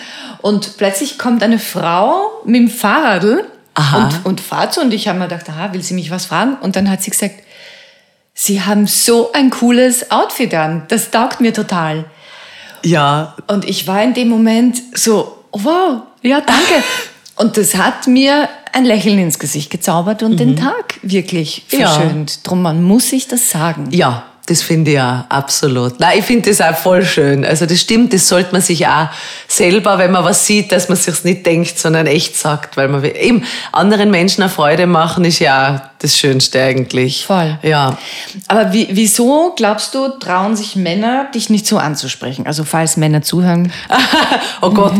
Und plötzlich kommt eine Frau mit dem Fahrradl und, und fahrt so. Und ich habe mir gedacht, aha, will sie mich was fragen? Und dann hat sie gesagt, Sie haben so ein cooles Outfit an. Das taugt mir total. ja, Und ich war in dem Moment so, oh, wow, ja, danke. *laughs* Und das hat mir ein Lächeln ins Gesicht gezaubert und den Tag wirklich Mhm. Ja. verschönt. Drum, man muss sich das sagen. Ja, das finde ich ja absolut. Nein, ich finde das auch voll schön. Also das stimmt, das sollte man sich auch selber, wenn man was sieht, dass man sich's nicht denkt, sondern echt sagt, weil man will- eben anderen Menschen eine Freude machen ist ja das Schönste eigentlich. Voll. Ja. Aber wie, wieso, glaubst du, trauen sich Männer, dich nicht so anzusprechen? Also falls Männer zuhören. *laughs* Oh Gott,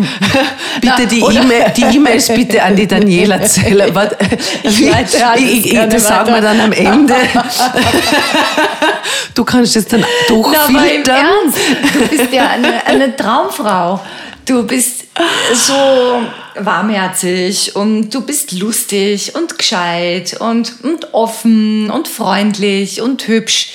bitte Na, die E-Mail, die E-Mails bitte an die Daniela *laughs* Zeller. Ich ich, ich, das sagen wir dann am Ende. *laughs* Du kannst das dann Na, aber im durchfiltern. Ernst, du bist ja eine, eine Traumfrau. Du bist so warmherzig und du bist lustig und gescheit und, und offen und freundlich und hübsch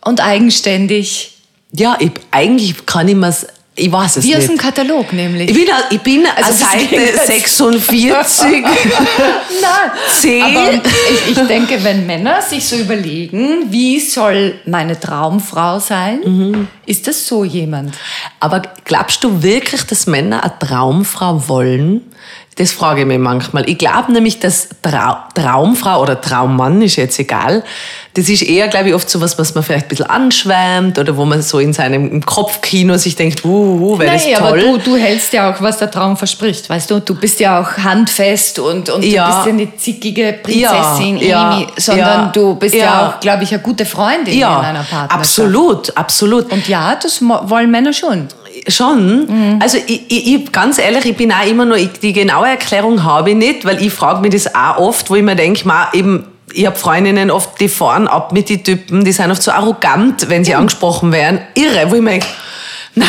und eigenständig. Ja, ich, eigentlich kann ich mir's, ich weiß es Wie aus nicht. dem Katalog nämlich. Ich bin, ich bin also, Seite Gegenteil. *laughs* 46. Nein, aber ich, ich denke, wenn Männer sich so überlegen, wie soll meine Traumfrau sein, Mhm. ist das so jemand? Aber glaubst du wirklich, dass Männer eine Traumfrau wollen? Das frage ich mich manchmal. Ich glaube nämlich, dass Trau Traumfrau oder Traummann, ist jetzt egal, das ist eher, glaube ich, oft so was, was man vielleicht ein bisschen anschwärmt oder wo man so in seinem Kopfkino sich denkt, wuhu, wäre das Nein, aber toll. du, du hältst ja auch, was der Traum verspricht, weißt du? Du bist ja auch handfest und, und Ja. du bist ja nicht zickige Prinzessin Ja, Amy, sondern ja, du bist ja, auch, glaube ich, eine gute Freundin in einer Partnerschaft. absolut, absolut. Und ja, das wollen Männer schon. Schon. Also ich, ich, ganz ehrlich, ich bin auch immer nur, ich, die genaue Erklärung habe ich nicht, weil ich frage mich das auch oft, wo ich mir denke, ma, eben, ich habe Freundinnen oft, die fahren ab mit den Typen, die sind oft so arrogant, wenn sie angesprochen werden. Irre, wo ich mir denke, na,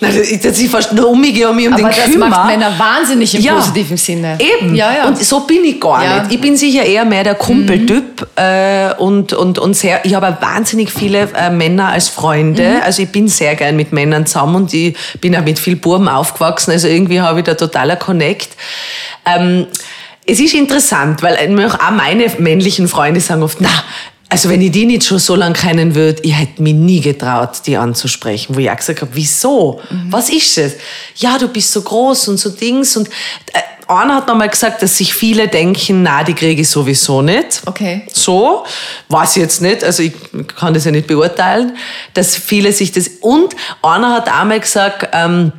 na, dass dass ich fast nur um mich und mich um Aber den das kümmere. macht Männer wahnsinnig im Ja. positiven Sinne. Eben. Ja, ja. Und so bin ich gar Ja. nicht. Ich bin sicher eher mehr der Kumpeltyp äh, und, und, und sehr, ich habe wahnsinnig viele äh, Männer als Freunde. Mhm. Also ich bin sehr gern mit Männern zusammen und ich bin auch mit viel Buben aufgewachsen. Also irgendwie habe ich da totaler Connect. Ähm, es ist interessant, weil auch meine männlichen Freunde sagen oft, na, also wenn ich die nicht schon so lange kennen würde, ich hätte mich nie getraut, die anzusprechen. Wo ich auch gesagt habe, wieso? Was ist es? Ja, du bist so groß und so Dings. Und äh, einer hat mal gesagt, dass sich viele denken, na, die kriege ich sowieso nicht. Okay. So, weiß ich jetzt nicht, also ich kann das ja nicht beurteilen, dass viele sich das... Und einer hat einmal gesagt, ähm,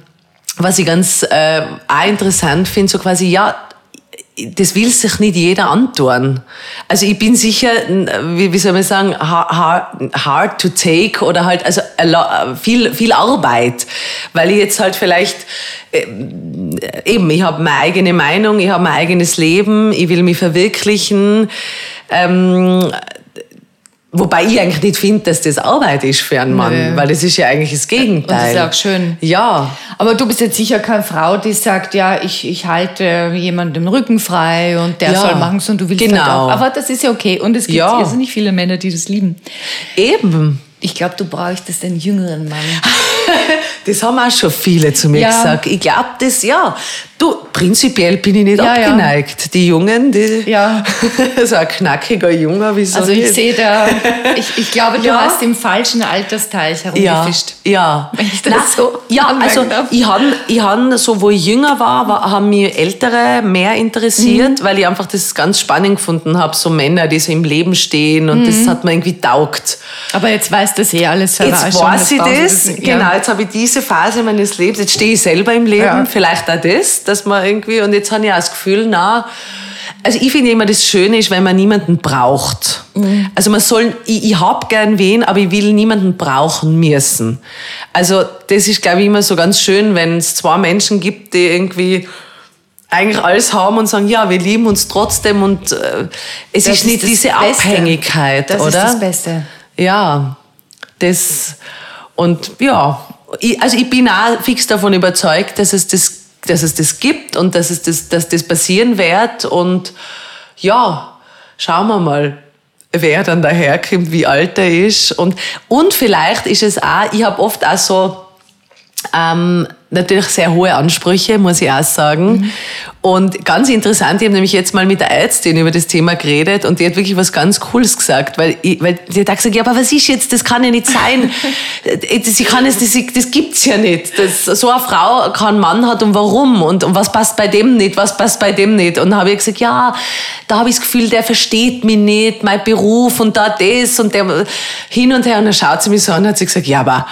was ich ganz äh, auch interessant finde, so quasi, ja, das will sich nicht jeder antun. Also ich bin sicher, wie, wie soll man sagen, hard, hard to take oder halt also viel, viel Arbeit, weil ich jetzt halt vielleicht äh, eben, ich habe meine eigene Meinung, ich habe mein eigenes Leben, ich will mich verwirklichen. Ähm, Wobei ich eigentlich nicht finde, dass das Arbeit ist für einen Mann, Nee. weil das ist ja eigentlich das Gegenteil. Und das ist auch schön. Ja, Aber du bist jetzt sicher keine Frau, die sagt, ja, ich, ich halte jemandem den Rücken frei und der Ja, soll machen und du willst genau. halt auch. Aber das ist ja okay. Und es gibt Ja. irrsinnig viele Männer, die das lieben. eben. Ich glaube, du bräuchtest einen jüngeren Mann. *laughs* Das haben auch schon viele zu mir Ja. gesagt. Ich glaube, das, ja. Du, prinzipiell bin ich nicht Ja, ja. abgeneigt. Die Jungen, die, Ja. *laughs* so ein knackiger Junger, wieso Also ich sehe da, *laughs* ich, ich glaube, du Ja. hast im falschen Altersteich ja, herumgefischt. ja. Wenn ich das Nein, so ja, also darf. ich habe, ich hab, so wo ich jünger war, war haben mich Ältere mehr interessiert, Mhm. weil ich einfach das ganz spannend gefunden habe, so Männer, die so im Leben stehen und Mhm. das hat mir irgendwie taugt. Aber jetzt weiß das eh alles. Jetzt weiß ich das, nicht- genau, jetzt habe ich diese Phase meines Lebens, jetzt stehe ich selber im Leben, Ja. vielleicht auch das, dass man irgendwie, und jetzt habe ich auch das Gefühl, na, also ich finde immer, das Schöne ist, wenn man niemanden braucht. Mhm. Also man soll, ich, ich hab gern wen, aber ich will niemanden brauchen müssen. Also das ist, glaube ich, immer so ganz schön, wenn es zwei Menschen gibt, die irgendwie eigentlich alles haben und sagen, ja, wir lieben uns trotzdem und äh, es Das ist nicht das diese Beste. Abhängigkeit, Das oder? ist das Beste. Ja, das und ja, also ich bin auch fix davon überzeugt, dass es das, dass es das gibt und dass es das, dass das passieren wird. Und ja, schauen wir mal, wer dann daherkommt, wie alt er ist. Und und vielleicht ist es auch, ich habe oft auch so Ähm, natürlich sehr hohe Ansprüche, muss ich auch sagen. Mhm. Und ganz interessant, ich habe nämlich jetzt mal mit der Ärztin über das Thema geredet und die hat wirklich was ganz Cooles gesagt, weil, ich, weil die hat gesagt, ja, aber was ist jetzt, das kann ja nicht sein. *laughs* Sie kann es, das, das gibt's ja nicht. Das, so eine Frau keinen Mann hat und warum und, und was passt bei dem nicht, was passt bei dem nicht. Und dann habe ich gesagt, ja, da habe ich das Gefühl, der versteht mich nicht, mein Beruf und da das und der hin und her. Und dann schaut sie mich so an und hat sie gesagt, ja, aber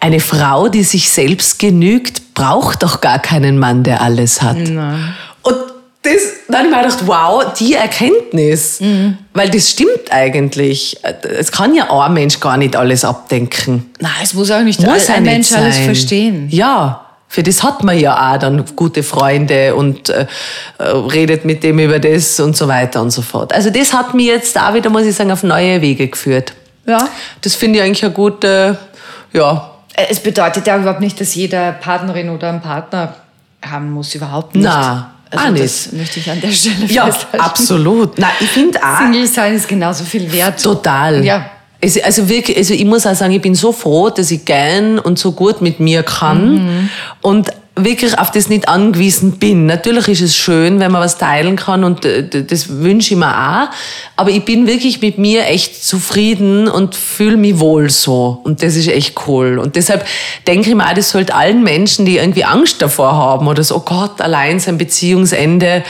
eine Frau, die sich selbst genügt, braucht doch gar keinen Mann, der alles hat. Nein. Und das, dann habe ich mir gedacht, wow, die Erkenntnis. Mhm. Weil das stimmt eigentlich. Es kann ja ein Mensch gar nicht alles abdenken. Nein, es muss auch nicht muss ein Mensch sein. alles verstehen. Ja. Für das hat man ja auch dann gute Freunde und äh, redet mit dem über das und so weiter und so fort. Also das hat mich jetzt auch wieder, muss ich sagen, auf neue Wege geführt. Ja. Das finde ich eigentlich eine gute, ja, es bedeutet ja überhaupt nicht, dass jeder Partnerin oder einen Partner haben muss, überhaupt nicht. Na, also ah, das möchte ich an der Stelle ja, festhalten. absolut. Na, ich finde auch. Single sein ist genauso viel wert. Total. Ja. Also, also wirklich, also ich muss auch sagen, ich bin so froh, dass ich gern und so gut mit mir kann. Mhm. Und wirklich auf das nicht angewiesen bin. Natürlich ist es schön, wenn man was teilen kann und äh, das wünsche ich mir auch. Aber ich bin wirklich mit mir echt zufrieden und fühle mich wohl so. Und das ist echt cool. Und deshalb denke ich mir auch, das sollte allen Menschen, die irgendwie Angst davor haben oder so, oh Gott, allein sein Beziehungsende,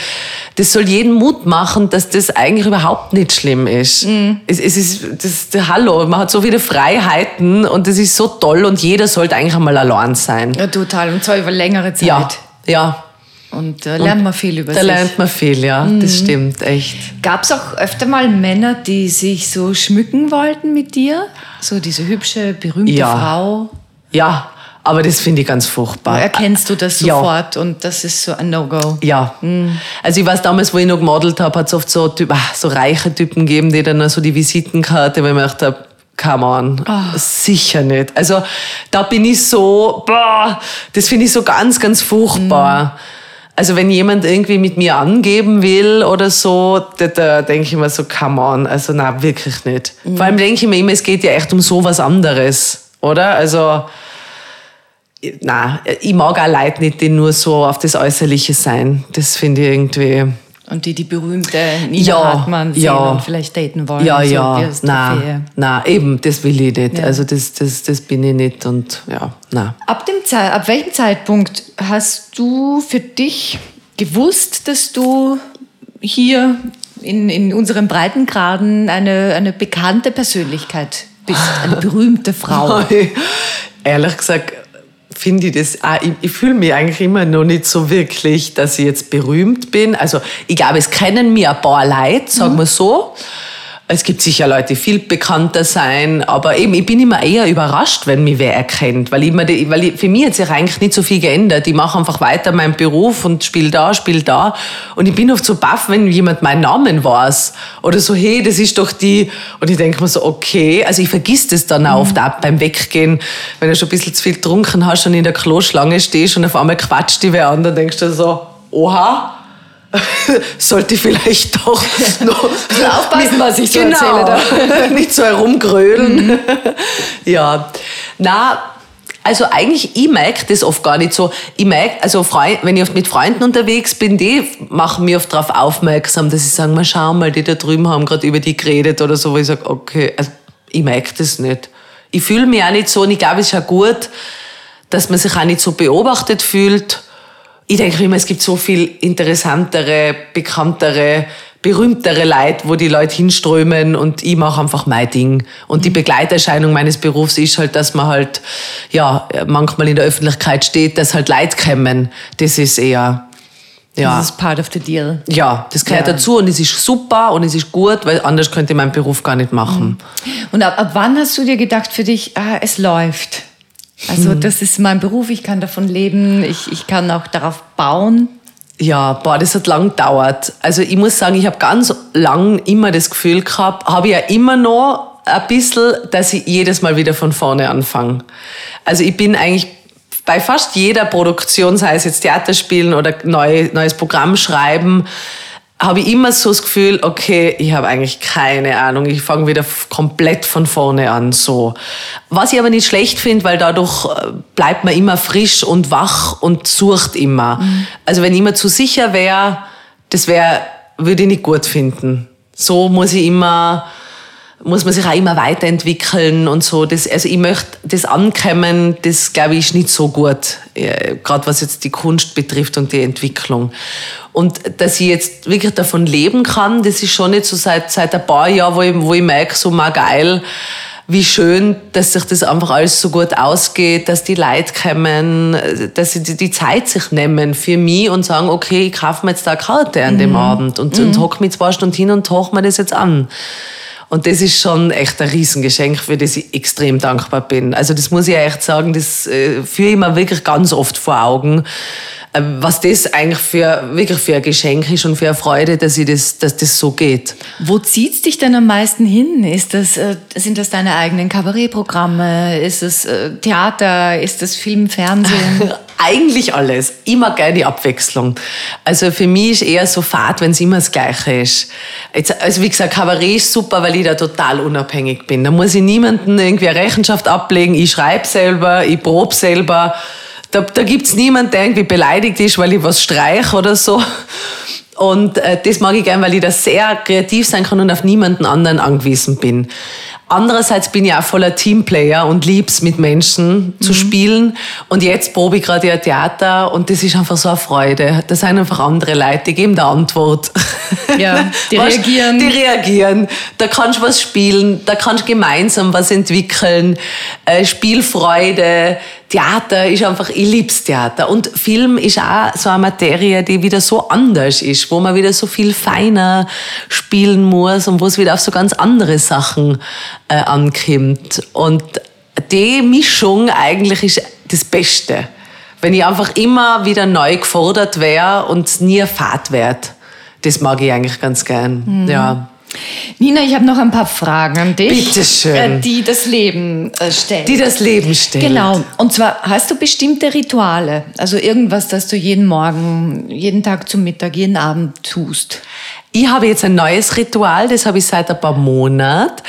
das soll jeden Mut machen, dass das eigentlich überhaupt nicht schlimm ist. Mhm. Es, es, ist, das, hallo, man hat so viele Freiheiten und das ist so toll und jeder sollte eigentlich einmal allein sein. Ja, total. Und zwar über längere Zeit. Ja, ja. Und da äh, lernt man viel über da sich. Da lernt man viel, ja, mhm. das stimmt, echt. Gab es auch öfter mal Männer, die sich so schmücken wollten mit dir? So diese hübsche, berühmte ja. Frau? Ja, aber das finde ich ganz furchtbar. Erkennst du das sofort ja. und das ist so ein No-Go? Ja. Mhm. Also ich weiß damals, wo ich noch gemodelt habe, hat es oft so, ah, so reiche Typen gegeben, die dann so die Visitenkarte, weil ich mir gedacht habe, come on, oh. sicher nicht. Also da bin ich so, boah, das finde ich so ganz, ganz furchtbar. Mhm. Also wenn jemand irgendwie mit mir angeben will oder so, da, da denke ich mir so, come on, also na wirklich nicht. Mhm. Vor allem denke ich mir immer, es geht ja echt um sowas anderes, oder? Also na, ich mag auch Leute nicht, die nur so auf das Äußerliche sein. Das finde ich irgendwie. Und die die berühmte Nina ja, Hartmann sehen ja. und vielleicht daten wollen. Ja, so ja, nein, nein, eben, das will ich nicht. Ja. Also das, das, das bin ich nicht und ja, nein. Ab, dem Ze ab welchem Zeitpunkt hast du für dich gewusst, dass du hier in, in unseren Breitengraden eine, eine bekannte Persönlichkeit bist, eine *laughs* berühmte Frau? Ehrlich gesagt, finde ich das auch, ich, ich fühle mich eigentlich immer noch nicht so wirklich, dass ich jetzt berühmt bin. Also ich glaube, es kennen mir ein paar Leute, sagen wir so. Es gibt sicher Leute, die viel bekannter sein, aber eben, ich bin immer eher überrascht, wenn mich wer erkennt, weil, ich mir, weil ich, für mich hat sich eigentlich nicht so viel geändert. Ich mache einfach weiter meinen Beruf und spiele da, spiele da. Und ich bin oft so baff, wenn jemand meinen Namen weiß oder so, hey, das ist doch die. Und ich denke mir so, okay, also ich vergiss das dann auch oft auch beim Weggehen, wenn du schon ein bisschen zu viel getrunken hast und in der Kloschlange stehst und auf einmal quatscht die wer an, dann denkst du so, oha, *laughs* sollte ich vielleicht doch *laughs* noch aufpassen, was ich so genau, erzähle. *laughs* Nicht so herumgrölen. Mhm. Ja, na, also eigentlich, ich merke das oft gar nicht so. Ich merke, also wenn ich oft mit Freunden unterwegs bin, die machen mir oft darauf aufmerksam, dass sie sagen, mal schau mal, die da drüben haben gerade über die geredet oder so, wo ich sage, okay, also ich merke das nicht. Ich fühle mich auch nicht so und ich glaube, es ist auch gut, dass man sich auch nicht so beobachtet fühlt ich denke immer, es gibt so viel interessantere, bekanntere, berühmtere Leute, wo die Leute hinströmen und ich mache einfach mein Ding. Und die Begleiterscheinung meines Berufs ist halt, dass man halt, ja, manchmal in der Öffentlichkeit steht, dass halt Leute kommen. Das ist eher, ja. Das ist part of the deal. Ja, das gehört ja. dazu und es ist super und es ist gut, weil anders könnte ich meinen Beruf gar nicht machen. Und ab, ab wann hast du dir gedacht für dich, ah, es läuft? Also hm. das ist mein Beruf, ich kann davon leben, ich, ich kann auch darauf bauen. Ja, boah, das hat lang gedauert. Also ich muss sagen, ich habe ganz lang immer das Gefühl gehabt, habe ja immer noch ein bisschen, dass ich jedes Mal wieder von vorne anfange. Also ich bin eigentlich bei fast jeder Produktion, sei es jetzt Theaterspielen oder neu, neues Programm schreiben, habe ich immer so das Gefühl, okay, ich habe eigentlich keine Ahnung, ich fange wieder komplett von vorne an so. Was ich aber nicht schlecht finde, weil dadurch äh, bleibt man immer frisch und wach und sucht immer. Mhm. Also wenn ich immer zu sicher wäre, das wäre, würde ich nicht gut finden. So muss ich immer muss man sich auch immer weiterentwickeln und so. Das, also ich möchte das Ankommen, das glaube ich ist nicht so gut, äh, gerade was jetzt die Kunst betrifft und die Entwicklung. Und dass ich jetzt wirklich davon leben kann, das ist schon nicht so seit, seit ein paar Jahren, wo ich, wo ich merke, so mal geil, wie schön, dass sich das einfach alles so gut ausgeht, dass die Leute kommen, dass sie die Zeit sich nehmen für mich und sagen, okay, ich kaufe mir jetzt da eine Karte an dem mhm. Abend und, mhm. und hocke mich zwei Stunden hin und hoch mir das jetzt an. Und das ist schon echt ein Riesengeschenk, für das ich extrem dankbar bin. Also das muss ich echt sagen, das äh, führe ich mir wirklich ganz oft vor Augen äh, was das eigentlich für, wirklich für ein Geschenk ist und für eine Freude, dass, ich das, dass das so geht. Wo zieht es dich denn am meisten hin? Ist das, äh, sind das deine eigenen Kabarettprogramme? Ist es Theater? Ist das Film, Fernsehen? *laughs* eigentlich alles. Immer gerne die Abwechslung. Also für mich ist eher so Fahrt, wenn es immer das Gleiche ist. Jetzt, also wie gesagt, Kabarett ist super, weil ich da total unabhängig bin. Da muss ich niemanden irgendwie eine Rechenschaft ablegen. Ich schreibe selber, ich probe selber. Da, da es niemanden, der irgendwie beleidigt ist, weil ich was streich oder so. Und äh, das mag ich gern, weil ich da sehr kreativ sein kann und auf niemanden anderen angewiesen bin. Andererseits bin ich auch voller Teamplayer und lieb's mit Menschen mhm. zu spielen. Und jetzt probe ich gerade ja Theater und das ist einfach so eine Freude. Das sind einfach andere Leute, die geben da Antwort. Ja, *laughs* die reagieren. Die reagieren. Da kannst du was spielen, da kannst du gemeinsam was entwickeln. Äh, Spielfreude, Theater ist einfach, ich lieb's Theater. Und Film ist auch so eine Materie, die wieder so anders ist, wo man wieder so viel feiner spielen muss und wo es wieder auf so ganz andere Sachen äh, ankommt. Und die Mischung eigentlich ist das Beste. Wenn ich einfach immer wieder neu gefordert wäre und nie Fahrt werde. Das mag ich eigentlich ganz gern. Mhm. Ja. Nina, ich habe noch ein paar Fragen an dich. Bitte schön. Äh, die das Leben äh, stellen. Die das Leben stellen. Genau. Und zwar hast du bestimmte Rituale, also irgendwas, das du jeden Morgen, jeden Tag zum Mittag, jeden Abend tust. Ich habe jetzt ein neues Ritual, das habe ich seit ein paar Monaten.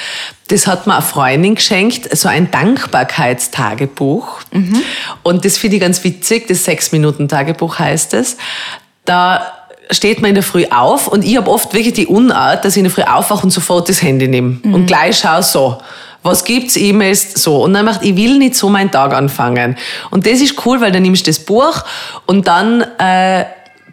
Das hat mir eine Freundin geschenkt, so ein Dankbarkeitstagebuch. Mhm. Und das finde ich ganz witzig, das Sechs-Minuten-Tagebuch heißt es. Da steht man in der Früh auf und ich habe oft wirklich die Unart, dass ich in der Früh aufwache und sofort das Handy nehme mhm. und gleich schaue so. Was gibt's? E-Mails, so. Und dann macht, ich will nicht so meinen Tag anfangen. Und das ist cool, weil dann nimmst du das Buch und dann, äh,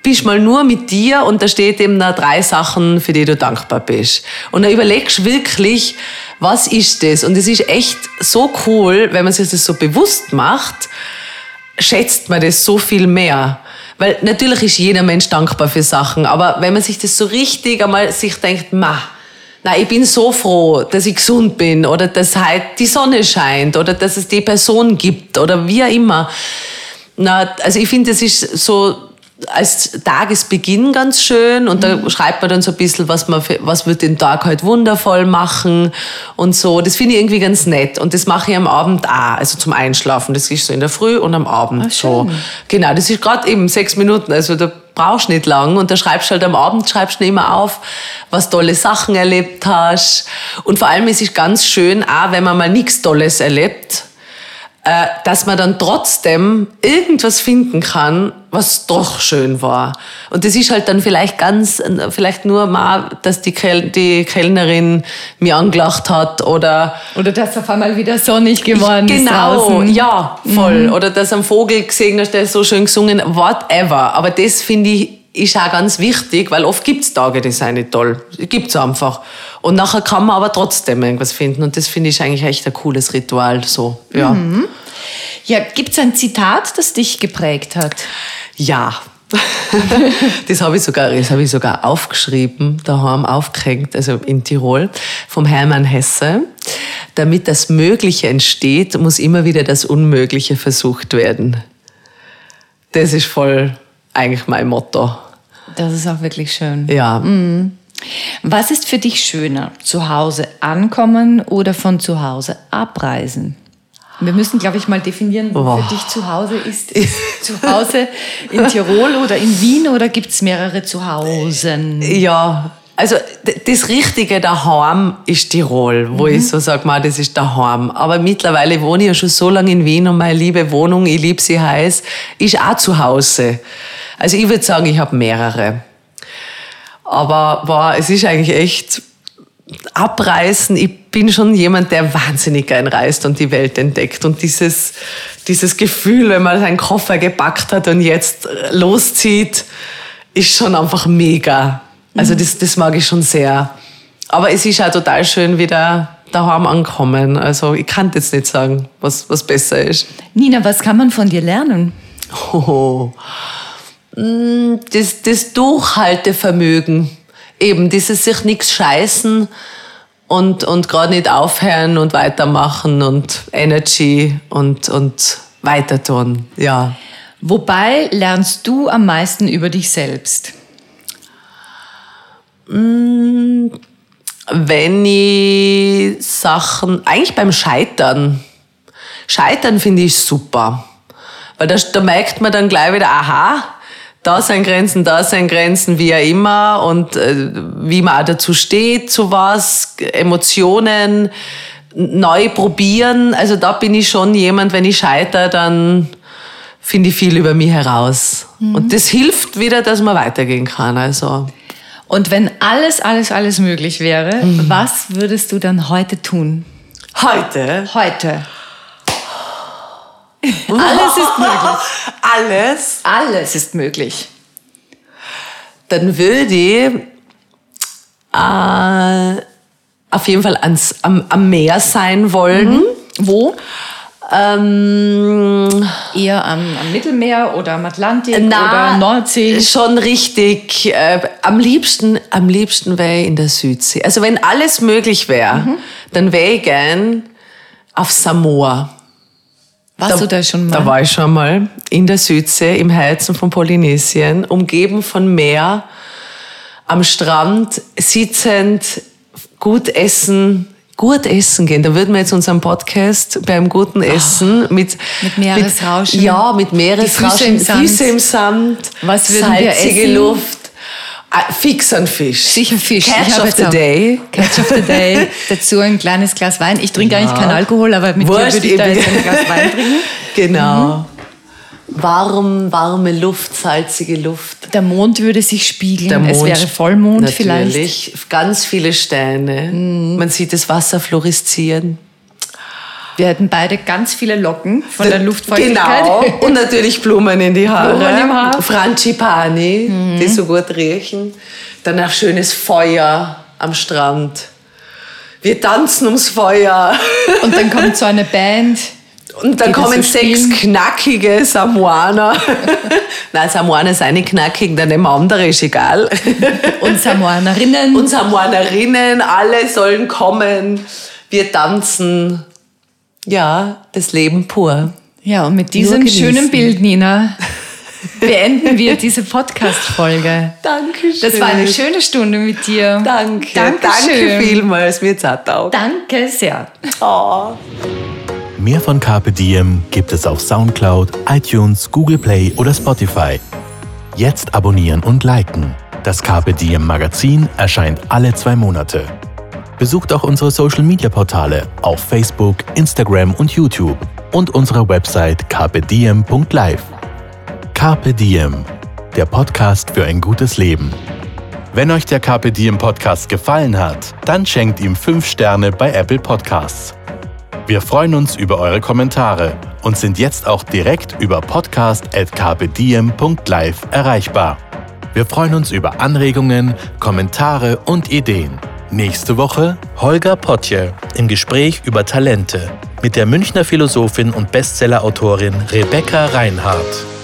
bist mal nur mit dir und da steht eben da drei Sachen, für die du dankbar bist. Und dann überlegst wirklich, was ist das? Und es ist echt so cool, wenn man sich das so bewusst macht, schätzt man das so viel mehr. Weil natürlich ist jeder Mensch dankbar für Sachen, aber wenn man sich das so richtig einmal sich denkt, ma, na, ich bin so froh, dass ich gesund bin oder dass halt die Sonne scheint oder dass es die Person gibt oder wie auch immer. Na, also ich finde, das ist so als Tagesbeginn ganz schön und da mhm. schreibt man dann so ein bisschen, was, man für, was wird den Tag halt wundervoll machen und so. Das finde ich irgendwie ganz nett und das mache ich am Abend auch, also zum Einschlafen. Das ist so in der Früh und am Abend Ach, so. Genau, das ist gerade eben sechs Minuten, also da brauchst du nicht lang und da schreibst du halt am Abend, schreibst du immer auf, was tolle Sachen erlebt hast und vor allem es ist ganz schön auch, wenn man mal nichts Tolles erlebt, äh, dass man dann trotzdem irgendwas finden kann, was doch schön war. Und das ist halt dann vielleicht ganz, vielleicht nur mal, dass die, Kel die Kellnerin mir angelacht hat oder... Oder dass auf einmal wieder sonnig geworden ich, ist Genau, ja, voll. Mhm. Oder dass ein Vogel gesehen hat, der so schön gesungen, whatever. Aber das finde ich ist auch ganz wichtig, weil oft gibt es Tage, die sind nicht toll. Gibt es einfach. Und nachher kann man aber trotzdem irgendwas finden. Und das finde ich eigentlich echt ein cooles Ritual. So, ja. Mhm. Ja, gibt es ein Zitat, das dich geprägt hat? Ja. *laughs* das habe ich sogar, das habe ich sogar aufgeschrieben, daheim aufgehängt, also in Tirol, vom Hermann Hesse. Damit das Mögliche entsteht, muss immer wieder das Unmögliche versucht werden. Das ist voll eigentlich mein Motto. Das ist auch wirklich schön. Ja. Mhm. Was ist für dich schöner? Zu Hause ankommen oder von zu Hause abreisen? Wir müssen, glaube ich, mal definieren, wo für dich zu Hause ist. Ist zu Hause in Tirol oder in Wien oder gibt es mehrere Zuhausen? Ja, also das Richtige daheim ist Tirol, wo ich so sage, mal, das ist daheim. Aber mittlerweile wohne ich ja schon so lange in Wien und meine liebe Wohnung, ich liebe sie heiß, ist auch zu Hause. Also ich würde sagen, ich habe mehrere. Aber boah, es ist eigentlich echt abreißen. Ich bin schon jemand, der wahnsinnig gern reist und die Welt entdeckt. Und dieses, dieses Gefühl, wenn man seinen Koffer gepackt hat und jetzt loszieht, ist schon einfach mega. Also das, das mag ich schon sehr. Aber es ist auch total schön, wieder daheim ankommen. Also ich kann jetzt nicht sagen, was, was besser ist. Nina, was kann man von dir lernen? Oh. *laughs* Mm, Das, das Durchhaltevermögen. Eben, dieses sich nichts scheißen und, und gerade nicht aufhören und weitermachen und Energy und, und weiter tun. Ja. Wobei lernst du am meisten über dich selbst? Wenn ich Sachen, eigentlich beim Scheitern. Scheitern finde ich super. Weil da, da merkt man dann gleich wieder, aha, da sind Grenzen, da sind Grenzen, wie auch immer. Und äh, wie man auch dazu steht, zu was, Emotionen, neu probieren. Also da bin ich schon jemand, wenn ich scheitere, dann finde ich viel über mich heraus. Und das hilft wieder, dass man weitergehen kann. Also Und wenn alles, alles, alles möglich wäre, was würdest du dann heute tun? heute Heute. Alles ist *laughs* möglich. alles, Alles ist möglich. dann würde ich äh, auf jeden Fall ans, am, am Meer sein wollen. Wo? Ähm, Eher am, am Mittelmeer oder am Atlantik na, oder Nordsee? Schon richtig. Äh, am liebsten, am liebsten wäre ich in der Südsee. Also wenn alles möglich wäre, dann wäre ich gern auf Samoa. Warst du da schon mal? Da war ich schon mal in der Südsee, im Herzen von Polynesien, umgeben von Meer, am Strand, sitzend, gut essen, gut essen gehen. Da würden wir jetzt unseren Podcast beim guten Essen mit, Ah, Mit Meeresrauschen. ja, mit Meeresrauschen, Füße im Sand. Füße im Sand, Was würden wir essen? Luft, ah, fix an Fisch. Sicher Fisch. Catch of the day. Catch of the Day. *laughs* Dazu ein kleines Glas Wein. Ich trinke eigentlich keinen Alkohol, aber mit Wurscht, dir würde ich da jetzt ein Glas Wein trinken. *laughs* Genau. Warm, warme Luft, salzige Luft. Der Mond würde sich spiegeln. Der es Mond- wäre Vollmond vielleicht. Mhm. Natürlich. Ganz viele Steine. Man sieht das Wasser fluoreszieren. Wir hätten beide ganz viele Locken von der Luftfeuchtigkeit. Genau. Und natürlich Blumen in die *laughs* Haare. Blumen im Haar. Mhm. Frangipani, die so gut riechen. Danach schönes Feuer am Strand. Wir tanzen ums Feuer. *laughs* Und dann kommt so eine Band. Und dann kommen so sechs spielen. knackige Samoaner. *laughs* Nein, Samoaner sind nicht knackig, dann nehmen wir andere, ist egal. Und Samoanerinnen. Und Samoanerinnen, alle sollen kommen. Wir tanzen. Ja, das Leben pur. ja, und mit diesem schönen Bild, Nina, beenden wir diese Podcast-Folge. *laughs* Dankeschön. Das war eine schöne Stunde mit dir. Danke. Dankeschön. Danke vielmals. Mir hat auch. Danke sehr. Oh. Mehr von Carpe Diem gibt es auf Soundcloud, iTunes, Google Play oder Spotify. Jetzt abonnieren und liken. Das Carpe Diem Magazin erscheint alle zwei Monate. Besucht auch unsere Social Media Portale auf Facebook, Instagram und YouTube und unsere Website carpediem.live. Carpe Diem, der Podcast für ein gutes Leben. Wenn euch der Carpe Diem Podcast gefallen hat, dann schenkt ihm 5 Sterne bei Apple Podcasts. Wir freuen uns über eure Kommentare und sind jetzt auch direkt über podcast.carpediem.live erreichbar. Wir freuen uns über Anregungen, Kommentare und Ideen. Nächste Woche Holger Potje im Gespräch über Talente mit der Münchner Philosophin und Bestsellerautorin Rebecca Reinhardt.